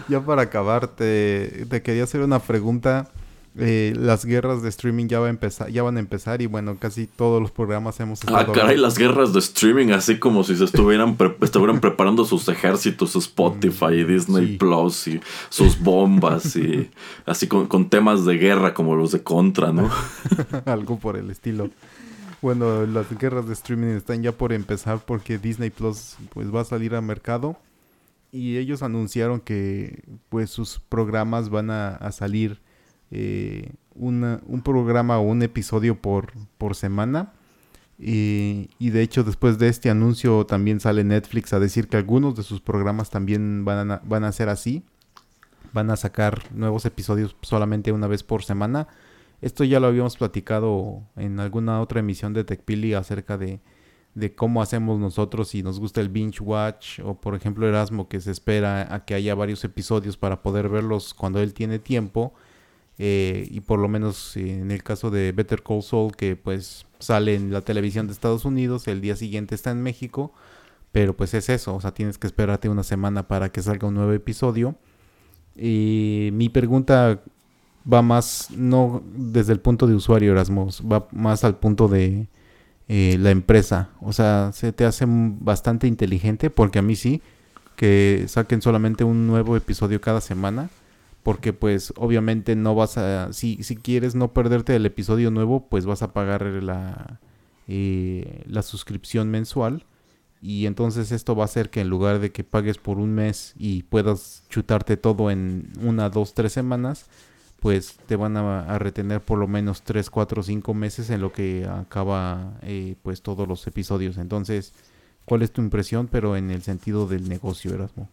ya para acabar, te, te quería hacer una pregunta. Eh, las guerras de streaming ya, va a empezar, ya van a empezar y bueno, casi todos los programas hemos Ah, estado... caray, las guerras de streaming, así como si se estuvieran, pre- estuvieran preparando sus ejércitos, Spotify y Disney Sí. Plus y sus bombas y así con, con temas de guerra como los de Contra, ¿no? algo por el estilo. Bueno, las guerras de streaming están ya por empezar porque Disney Plus pues va a salir al mercado y ellos anunciaron que pues sus programas van a, salir eh, un programa o un episodio por, por semana Y, y, de hecho después de este anuncio también sale Netflix a decir que algunos de sus programas también van a, van a ser así. Van a sacar nuevos episodios solamente una vez por semana. Esto ya lo habíamos platicado en alguna otra emisión de TechPili acerca de, de cómo hacemos nosotros si nos gusta el binge watch o por ejemplo Erasmo que se espera a que haya varios episodios para poder verlos cuando él tiene tiempo eh, y por lo menos en el caso de Better Call Saul que pues sale en la televisión de Estados Unidos el día siguiente está en México pero pues es eso o sea tienes que esperarte una semana para que salga un nuevo episodio. Y mi pregunta va más no desde el punto de usuario Erasmo va más al punto de eh, la empresa. O sea, se te hace bastante inteligente, porque a mí sí, que saquen solamente un nuevo episodio cada semana. Porque pues obviamente no vas a, si, si quieres no perderte el episodio nuevo, pues vas a pagar la, eh, la suscripción mensual. Y entonces esto va a hacer que en lugar de que pagues por un mes y puedas chutarte todo en una, dos, tres semanas, pues te van a, retener por lo menos 3, 4, 5 meses en lo que acaba eh, pues todos los episodios. Entonces, ¿cuál es tu impresión? Pero en el sentido del negocio, Erasmo.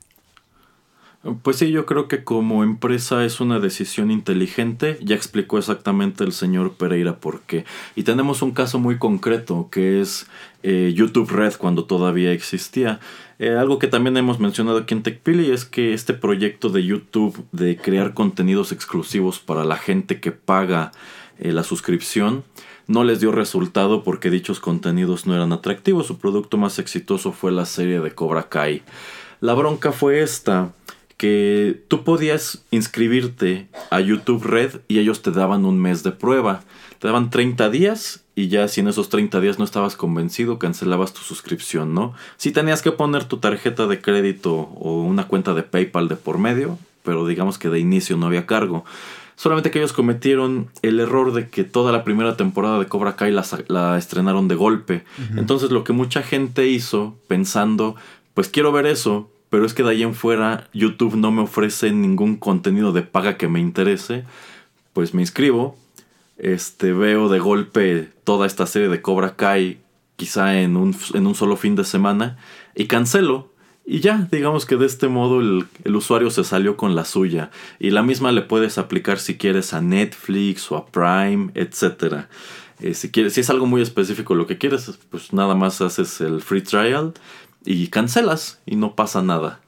Pues sí, yo creo que como empresa es una decisión inteligente. Ya explicó exactamente el señor Pereira por qué. Y tenemos un caso muy concreto que es eh, YouTube Red cuando todavía existía. Eh, algo que también hemos mencionado aquí en TechPili es que este proyecto de YouTube de crear contenidos exclusivos para la gente que paga eh, la suscripción no les dio resultado porque dichos contenidos no eran atractivos. Su producto más exitoso fue la serie de Cobra Kai. La bronca fue esta que tú podías inscribirte a YouTube Red y ellos te daban un mes de prueba. Te daban 30 días y ya si en esos 30 días no estabas convencido, cancelabas tu suscripción, ¿no? Si tenías que poner tu tarjeta de crédito o una cuenta de PayPal de por medio, pero digamos que de inicio no había cargo. Solamente que ellos cometieron el error de que toda la primera temporada de Cobra Kai la, estrenaron de golpe. Entonces lo que mucha gente hizo pensando, pues quiero ver eso, pero es que de ahí en fuera YouTube no me ofrece ningún contenido de paga que me interese, pues me inscribo, este, veo de golpe toda esta serie de Cobra Kai quizá en un, en un solo fin de semana y cancelo. Y ya, digamos que de este modo el, usuario se salió con la suya. Y la misma le puedes aplicar si quieres a Netflix o a Prime, etc. Eh, si, quieres, si es algo muy específico lo que quieres, pues nada más haces el free trial y cancelas y no pasa nada.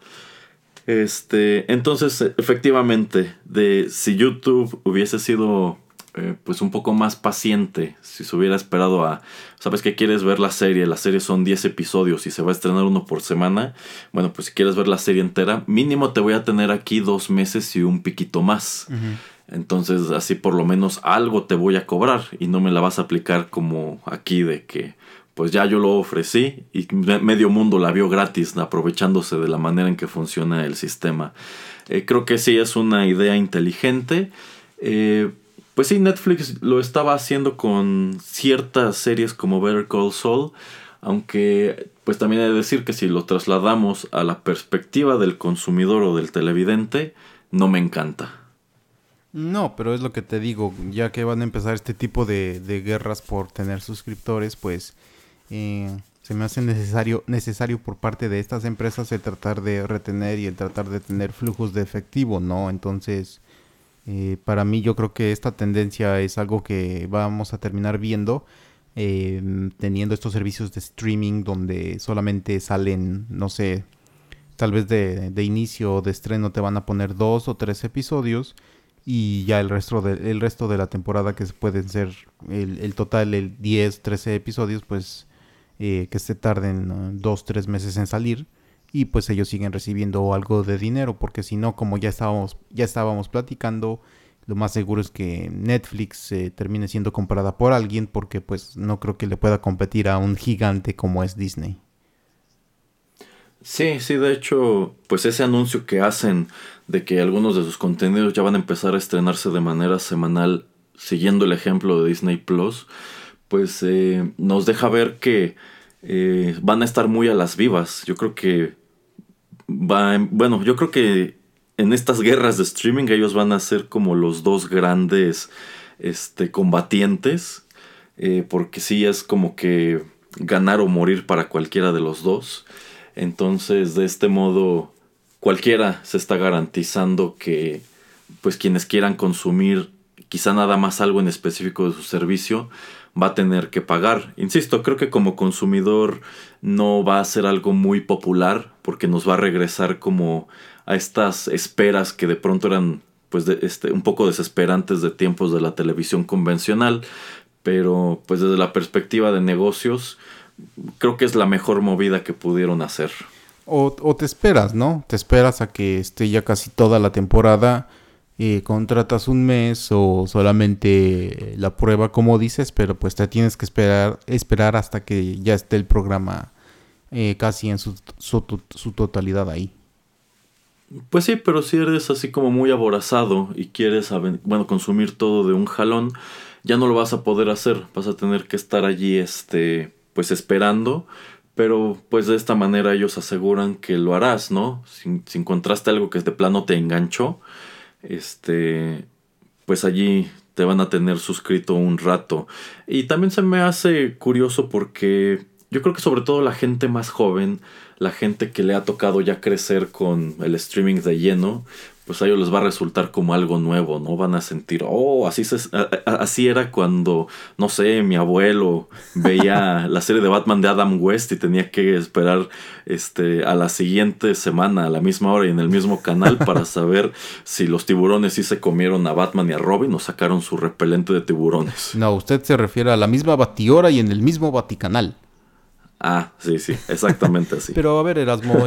Este, entonces, efectivamente, de si YouTube hubiese sido eh, pues un poco más paciente, si se hubiera esperado a, sabes que quieres ver la serie, la serie son 10 episodios y se va a estrenar uno por semana, bueno, pues si quieres ver la serie entera, mínimo te voy a tener aquí dos meses y un piquito más. Entonces, así por lo menos algo te voy a cobrar y no me la vas a aplicar como aquí de que pues ya yo lo ofrecí y medio mundo la vio gratis, aprovechándose de la manera en que funciona el sistema. Eh, creo que sí es una idea inteligente. Eh, pues sí, Netflix lo estaba haciendo con ciertas series como Better Call Saul, aunque pues también he de decir que si lo trasladamos a la perspectiva del consumidor o del televidente, no me encanta. No, pero es lo que te digo, ya que van a empezar este tipo de guerras por tener suscriptores, pues eh, se me hace necesario, necesario por parte de estas empresas el tratar de retener y el tratar de tener flujos de efectivo, ¿no? Entonces, eh, para mí yo creo que esta tendencia es algo que vamos a terminar viendo em, teniendo estos servicios de streaming donde solamente salen, no sé, tal vez de, de, inicio o de estreno te van a poner dos o tres episodios y ya el resto de, el resto de la temporada que pueden ser el, el total, el 10, 13 episodios, pues eh, que se tarden dos, tres meses en salir y pues ellos siguen recibiendo algo de dinero porque si no, como ya estábamos, ya estábamos platicando, lo más seguro es que Netflix eh, termine siendo comprada por alguien porque pues no creo que le pueda competir a un gigante como es Disney. Sí, sí, de hecho, pues ese anuncio que hacen de que algunos de sus contenidos ya van a empezar a estrenarse de manera semanal, siguiendo el ejemplo de Disney Plus, pues eh, nos deja ver que eh, van a estar muy a las vivas. Yo creo que va, bueno, yo creo que en estas guerras de streaming ellos van a ser como los dos grandes este, combatientes. eh, porque sí es como que ganar o morir para cualquiera de los dos. Entonces, de este modo, cualquiera se está garantizando que, pues, quienes quieran consumir quizá nada más algo en específico de su servicio, va a tener que pagar. Insisto, creo que como consumidor no va a ser algo muy popular porque nos va a regresar como a estas esperas que de pronto eran pues este, un poco desesperantes de tiempos de la televisión convencional, pero pues desde la perspectiva de negocios creo que es la mejor movida que pudieron hacer. O, o te esperas, ¿no? Te esperas a que esté ya casi toda la temporada eh, contratas un mes o solamente la prueba como dices, pero pues te tienes que esperar, esperar hasta que ya esté el programa eh, casi en su, su, totalidad ahí. Pues sí, pero si eres así como muy aborazado y quieres bueno, consumir todo de un jalón, ya no lo vas a poder hacer. Vas a tener que estar allí este pues esperando, pero pues de esta manera ellos aseguran que lo harás, ¿no? Si, si encontraste algo que de plano te enganchó, este, pues allí te van a tener suscrito un rato. Y también se me hace curioso porque yo creo que sobre todo la gente más joven, la gente que le ha tocado ya crecer con el streaming de lleno, pues a ellos les va a resultar como algo nuevo, ¿no? Van a sentir, oh, así, se, así era cuando, no sé, mi abuelo veía la serie de Batman de Adam West y tenía que esperar este, a la siguiente semana, a la misma hora y en el mismo canal para saber si los tiburones sí se comieron a Batman y a Robin o sacaron su repelente de tiburones. No, usted se refiere a la misma batihora y en el mismo baticanal. Ah, sí, sí, exactamente así. Pero a ver, Erasmo,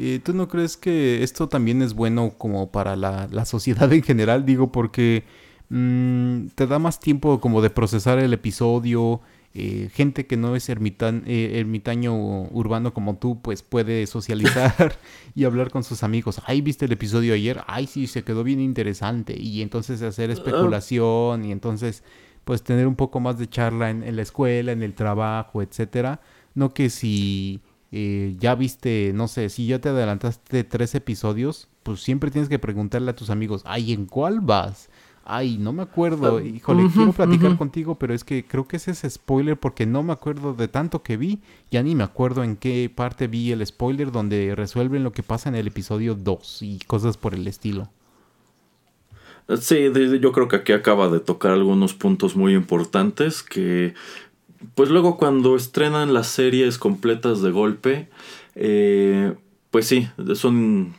¿Y tú no crees que esto también es bueno como para la, sociedad en general? Digo, porque mm, te da más tiempo como de procesar el episodio. Eh, gente que no es ermitan, eh, ermitaño urbano como tú, pues puede socializar y hablar con sus amigos. Ay, ¿viste el episodio ayer? Ay, sí, se quedó bien interesante. Y entonces hacer especulación y entonces pues tener un poco más de charla en, en la escuela, en el trabajo, etcétera. No que si eh, ya viste, no sé, si ya te adelantaste tres episodios, pues siempre tienes que preguntarle a tus amigos, ay, ¿en cuál vas? Ay, no me acuerdo. Híjole, quiero platicar contigo, pero es que creo que ese es spoiler porque no me acuerdo de tanto que vi. Ya ni me acuerdo en qué parte vi el spoiler donde resuelven lo que pasa en el episodio 2 y cosas por el estilo. Sí, yo creo que aquí acaba de tocar algunos puntos muy importantes que pues luego cuando estrenan las series completas de golpe, eh, pues sí, son,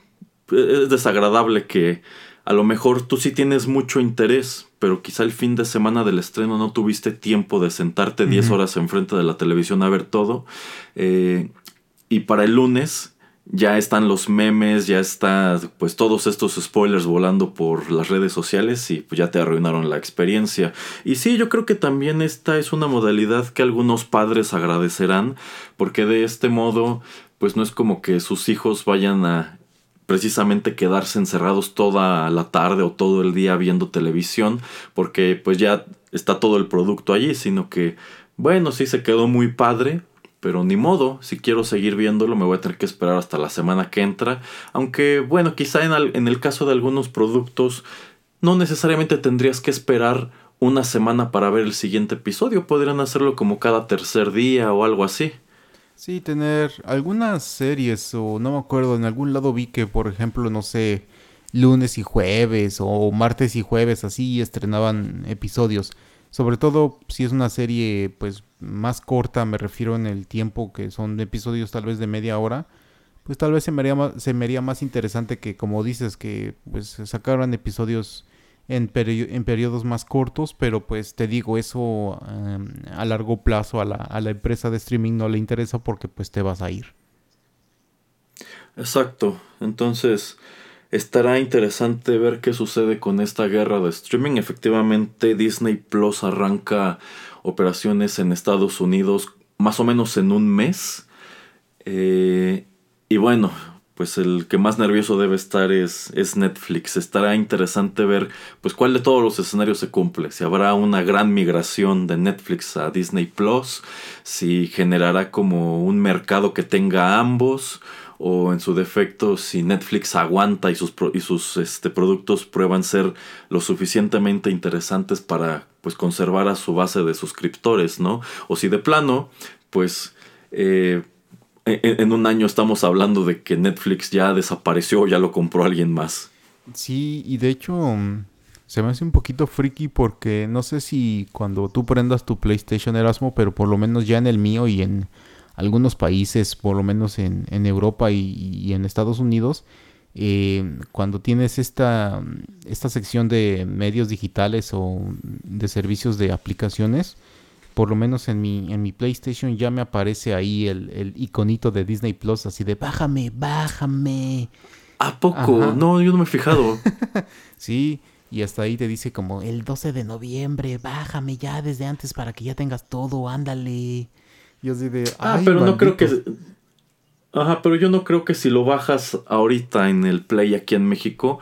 es desagradable que a lo mejor tú sí tienes mucho interés, pero quizá el fin de semana del estreno no tuviste tiempo de sentarte 10 horas enfrente de la televisión a ver todo. Eh, y para el lunes ya están los memes, ya está pues todos estos spoilers volando por las redes sociales y pues ya te arruinaron la experiencia. Y sí, yo creo que también esta es una modalidad que algunos padres agradecerán porque de este modo pues no es como que sus hijos vayan a precisamente quedarse encerrados toda la tarde o todo el día viendo televisión porque pues ya está todo el producto allí, sino que bueno, sí se quedó muy padre, pero ni modo, si quiero seguir viéndolo me voy a tener que esperar hasta la semana que entra. Aunque bueno, quizá en, en el caso de algunos productos no necesariamente tendrías que esperar una semana para ver el siguiente episodio. Podrían hacerlo como cada tercer día o algo así. Sí, tener algunas series o no me acuerdo, en algún lado vi que por ejemplo, no sé, lunes y jueves o martes y jueves así estrenaban episodios. Sobre todo si es una serie pues más corta, me refiero en el tiempo que son episodios tal vez de media hora, pues tal vez se me más, interesante que como dices que pues sacaran episodios en, en periodos más cortos, pero pues te digo, eso em, a largo plazo a la, a la empresa de streaming no le interesa porque pues te vas a ir. Exacto, entonces Estará interesante ver qué sucede con esta guerra de streaming. Efectivamente, Disney Plus arranca operaciones en Estados Unidos más o menos en un mes. Eh, y bueno, pues el que más nervioso debe estar es, es, Netflix. Estará interesante ver pues cuál de todos los escenarios se cumple. Si habrá una gran migración de Netflix a Disney Plus, si generará como un mercado que tenga ambos o en su defecto si Netflix aguanta y sus, y sus este, productos prueban ser lo suficientemente interesantes para pues conservar a su base de suscriptores, ¿no? O si de plano, pues eh, en, un año estamos hablando de que Netflix ya desapareció o ya lo compró alguien más. Sí, y de hecho mm, se me hace un poquito friki porque no sé si cuando tú prendas tu PlayStation Erasmo, pero por lo menos ya en el mío y en algunos países, por lo menos en, Europa y, en Estados Unidos, eh, cuando tienes esta, esta sección de medios digitales o de servicios de aplicaciones, por lo menos en mi, en mi PlayStation ya me aparece ahí el, el iconito de Disney Plus, así de bájame, bájame. ¿A poco? No, yo no me he fijado. sí, y hasta ahí te dice como el 12 de noviembre, bájame ya desde antes para que ya tengas todo, ándale. Yo así de. Ah, pero no creo que. Ajá, pero yo no creo que si lo bajas ahorita en el Play aquí en México,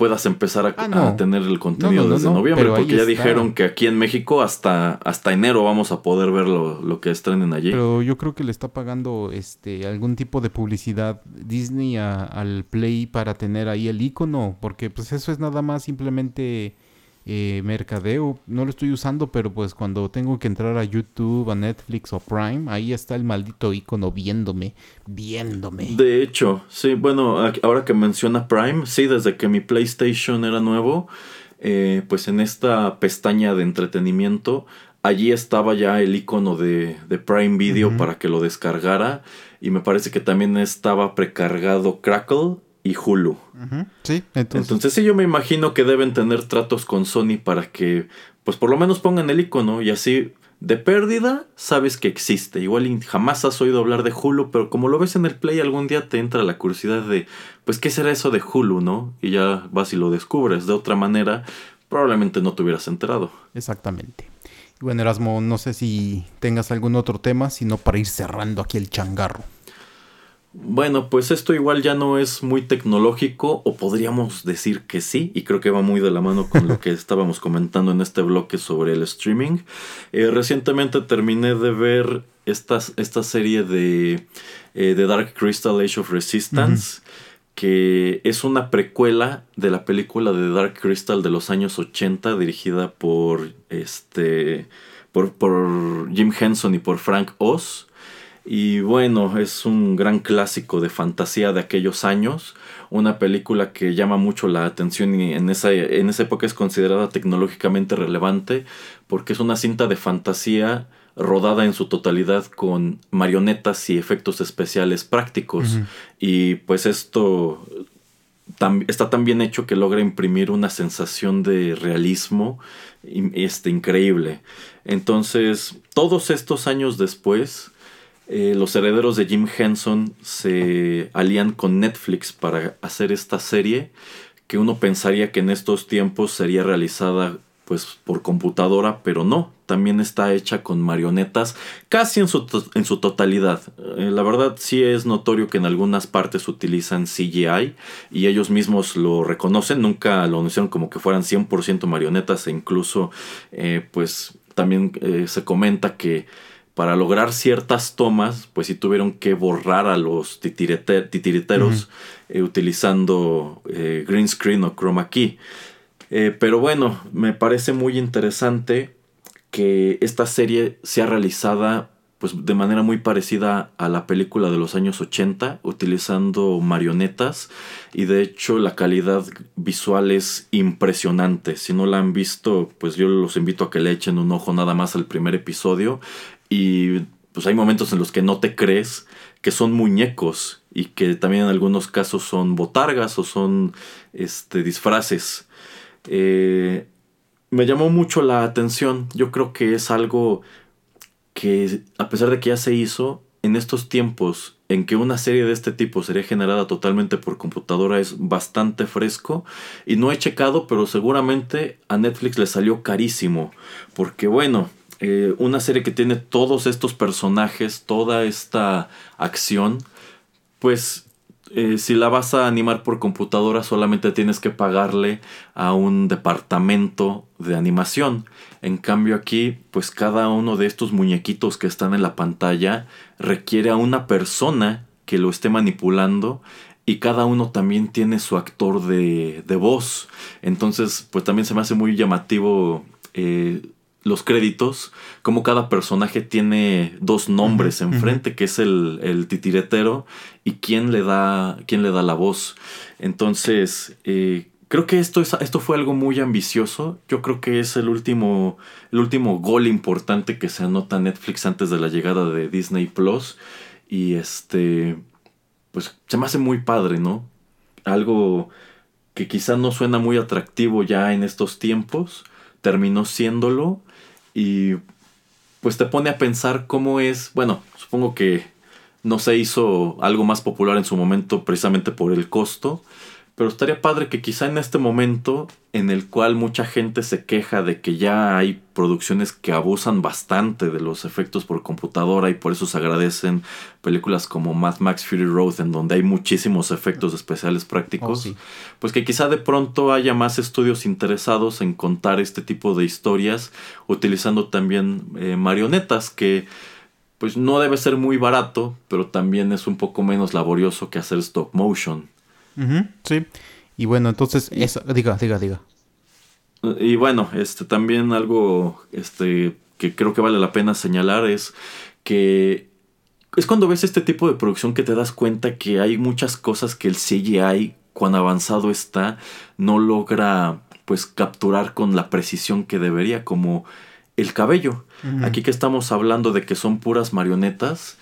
puedas empezar a, ah, tener el contenido desde noviembre, porque ya dijeron que aquí en México hasta, hasta enero vamos a poder ver lo, que estrenen allí. Pero yo creo que le está pagando este algún tipo de publicidad Disney al Play para tener ahí el icono, porque pues eso es nada más simplemente eh, mercadeo. No lo estoy usando, pero pues cuando tengo que entrar a YouTube, a Netflix o Prime, ahí está el maldito icono viéndome, viéndome. De hecho, sí, bueno, ahora que menciona Prime, sí, desde que mi PlayStation era nuevo, eh, pues en esta pestaña de entretenimiento, allí estaba ya el icono de, Prime Video para que lo descargara. Y me parece que también estaba precargado Crackle y Hulu. Sí, entonces... entonces sí yo me imagino que deben tener tratos con Sony para que pues por lo menos pongan el icono y así de pérdida sabes que existe. Igual jamás has oído hablar de Hulu, pero como lo ves en el Play algún día te entra la curiosidad de pues qué será eso de Hulu, ¿no? Y ya vas y lo descubres. De otra manera probablemente no te hubieras enterado. Exactamente. Bueno, Erasmo, no sé si tengas algún otro tema, sino para ir cerrando aquí el changarro. Bueno, pues esto igual ya no es muy tecnológico, o podríamos decir que sí, y creo que va muy de la mano con lo que estábamos comentando en este bloque sobre el streaming. Eh, recientemente terminé de ver esta, esta serie de, eh, de, Dark Crystal Age of Resistance, que es una precuela de la película de Dark Crystal de los años 80, dirigida por, este, por, por Jim Henson y por Frank Oz. Y bueno, es un gran clásico de fantasía de aquellos años, una película que llama mucho la atención y en esa, en esa época es considerada tecnológicamente relevante porque es una cinta de fantasía rodada en su totalidad con marionetas y efectos especiales prácticos. Y pues esto está tan bien hecho que logra imprimir una sensación de realismo este, increíble. Entonces, todos estos años después, eh, los herederos de Jim Henson se alían con Netflix para hacer esta serie que uno pensaría que en estos tiempos sería realizada pues por computadora, pero no, también está hecha con marionetas casi en su, en su totalidad. Eh, la verdad sí es notorio que en algunas partes utilizan CGI y ellos mismos lo reconocen, nunca lo anunciaron como que fueran 100% marionetas e incluso eh, pues también se comenta que para lograr ciertas tomas, pues sí tuvieron que borrar a los titiriteros eh, utilizando eh, green screen o chroma key. Eh, pero bueno, me parece muy interesante que esta serie sea realizada pues de manera muy parecida a la película de los años 80, utilizando marionetas y de hecho la calidad visual es impresionante. Si no la han visto, pues yo los invito a que le echen un ojo nada más al primer episodio y pues hay momentos en los que no te crees que son muñecos y que también en algunos casos son botargas o son este, disfraces. Eh, me llamó mucho la atención. Yo creo que es algo que a pesar de que ya se hizo, en estos tiempos en que una serie de este tipo sería generada totalmente por computadora es bastante fresco y no he checado, pero seguramente a Netflix le salió carísimo, porque bueno, eh, una serie que tiene todos estos personajes, toda esta acción, pues eh, si la vas a animar por computadora solamente tienes que pagarle a un departamento de animación. En cambio aquí, pues cada uno de estos muñequitos que están en la pantalla requiere a una persona que lo esté manipulando y cada uno también tiene su actor de, de voz. Entonces, pues también se me hace muy llamativo eh, los créditos, como cada personaje tiene dos nombres enfrente, que es el, el, titiretero y quién le da, quién le da la voz. Entonces, eh, creo que esto, es, esto fue algo muy ambicioso. Yo creo que es el último, el último gol importante que se anota Netflix antes de la llegada de Disney Plus. Y este, pues se me hace muy padre, ¿no? Algo que quizá no suena muy atractivo ya en estos tiempos, terminó siéndolo y pues te pone a pensar cómo es, bueno, supongo que no se hizo algo más popular en su momento precisamente por el costo, pero estaría padre que quizá en este momento en el cual mucha gente se queja de que ya hay producciones que abusan bastante de los efectos por computadora y por eso se agradecen películas como Mad Max Fury Road en donde hay muchísimos efectos especiales prácticos, Oh, sí. pues que quizá de pronto haya más estudios interesados en contar este tipo de historias utilizando también eh, marionetas que pues no debe ser muy barato, pero también es un poco menos laborioso que hacer stop motion. Sí. Y bueno, entonces, eso, diga, diga, diga. Y bueno, este también algo este que creo que vale la pena señalar es que es cuando ves este tipo de producción que te das cuenta que hay muchas cosas que el CGI cuán avanzado está no logra pues capturar con la precisión que debería como el cabello. Aquí que estamos hablando de que son puras marionetas,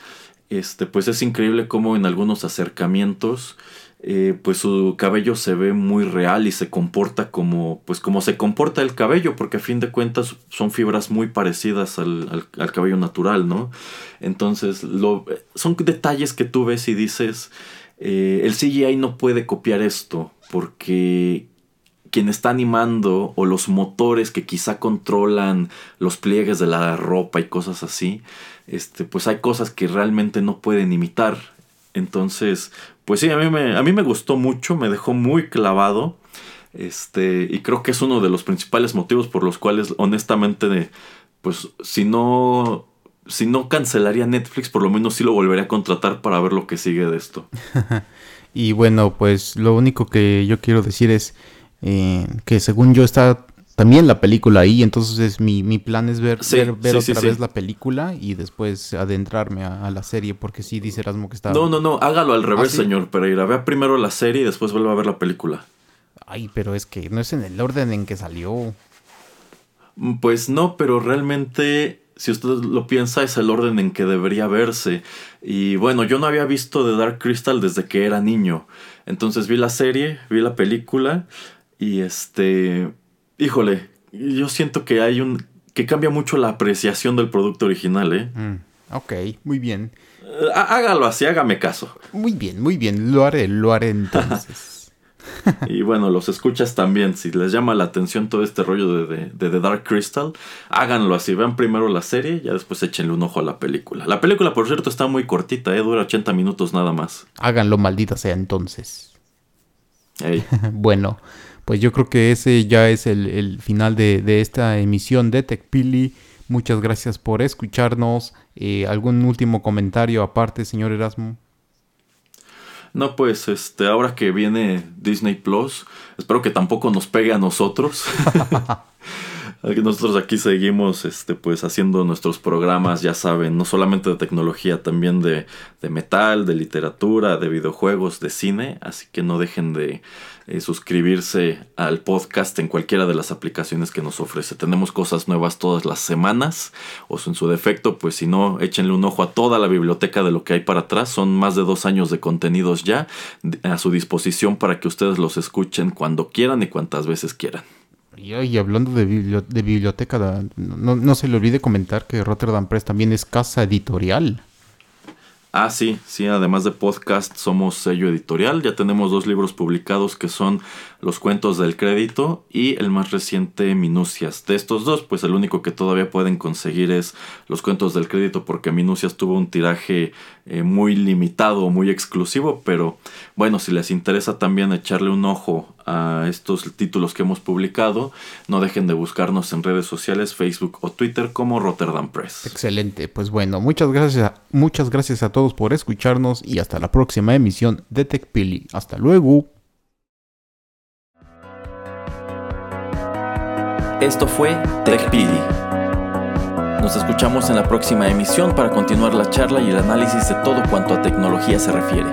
este pues es increíble cómo en algunos acercamientos eh, pues su cabello se ve muy real y se comporta como pues como se comporta el cabello porque a fin de cuentas son fibras muy parecidas al, al- cabello natural no entonces lo, son detalles que tú ves y dices eh, el CGI no puede copiar esto porque quien está animando o los motores que quizá controlan los pliegues de la ropa y cosas así, este, pues hay cosas que realmente no pueden imitar. Entonces, pues sí, a mí me, a mí me gustó mucho, me dejó muy clavado. Este, y creo que es uno de los principales motivos por los cuales, honestamente, pues si no, si no cancelaría Netflix, por lo menos sí lo volvería a contratar para ver lo que sigue de esto. Y bueno, pues lo único que yo quiero decir es eh, que según yo está también la película ahí, entonces mi, mi plan es ver, Sí, ver, ver sí, otra sí. vez la película y después adentrarme a, a la serie, porque sí dice Erasmo que está... No, no, no, hágalo al revés, ¿Ah, señor Pereira. Vea primero la serie y después vuelva a ver la película. Ay, pero es que no es en el orden en que salió. Mm, Pues no, pero realmente, si usted lo piensa, es el orden en que debería verse. Y bueno, yo no había visto The Dark Crystal desde que era niño. Entonces vi la serie, vi la película y este... Híjole, yo siento que hay un... que cambia mucho la apreciación del producto original, ¿eh? Mm, ok, muy bien. Eh, há- Hágalo así, hágame caso. Muy bien, muy bien. Lo haré, lo haré entonces. Y bueno, los escuchas también. Si les llama la atención todo este rollo de, de- de The Dark Crystal, háganlo así. Vean primero la serie, ya después échenle un ojo a la película. La película, por cierto, está muy cortita, ¿eh? dura 80 minutos nada más. Háganlo, maldita sea entonces. Bueno, pues yo creo que ese ya es el, el final de, de esta emisión de TechPili. Muchas gracias por escucharnos. Eh, ¿Algún último comentario aparte, señor Erasmo? No, pues, este, ahora que viene Disney Plus, espero que tampoco nos pegue a nosotros. Nosotros aquí seguimos, este, pues, haciendo nuestros programas, ya saben, no solamente de tecnología, también de, de metal, de literatura, de videojuegos, de cine. Así que no dejen de eh, suscribirse al podcast en cualquiera de las aplicaciones que nos ofrece. Tenemos cosas nuevas todas las semanas, o en su defecto, pues si no, échenle un ojo a toda la biblioteca de lo que hay para atrás. Son más de dos años de contenidos ya a su disposición para que ustedes los escuchen cuando quieran y cuantas veces quieran. Y, y hablando de, biblio- de biblioteca, no, no se le olvide comentar que Rotterdam Press también es casa editorial. Ah, sí, sí, además de podcast somos sello editorial. Ya tenemos dos libros publicados que son Los cuentos del crédito y el más reciente Minucias. De estos dos, pues el único que todavía pueden conseguir es Los cuentos del crédito porque Minucias tuvo un tiraje eh, muy limitado, muy exclusivo, pero bueno, si les interesa también echarle un ojo a estos títulos que hemos publicado, no dejen de buscarnos en redes sociales, Facebook o Twitter como Rotterdam Press. Excelente, pues bueno, muchas gracias, muchas gracias a todos por escucharnos y hasta la próxima emisión de TechPili. Hasta luego. Esto fue TechPili. Nos escuchamos en la próxima emisión para continuar la charla y el análisis de todo cuanto a tecnología se refiere.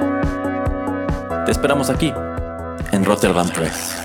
Te esperamos aquí, en Rotterdam Press.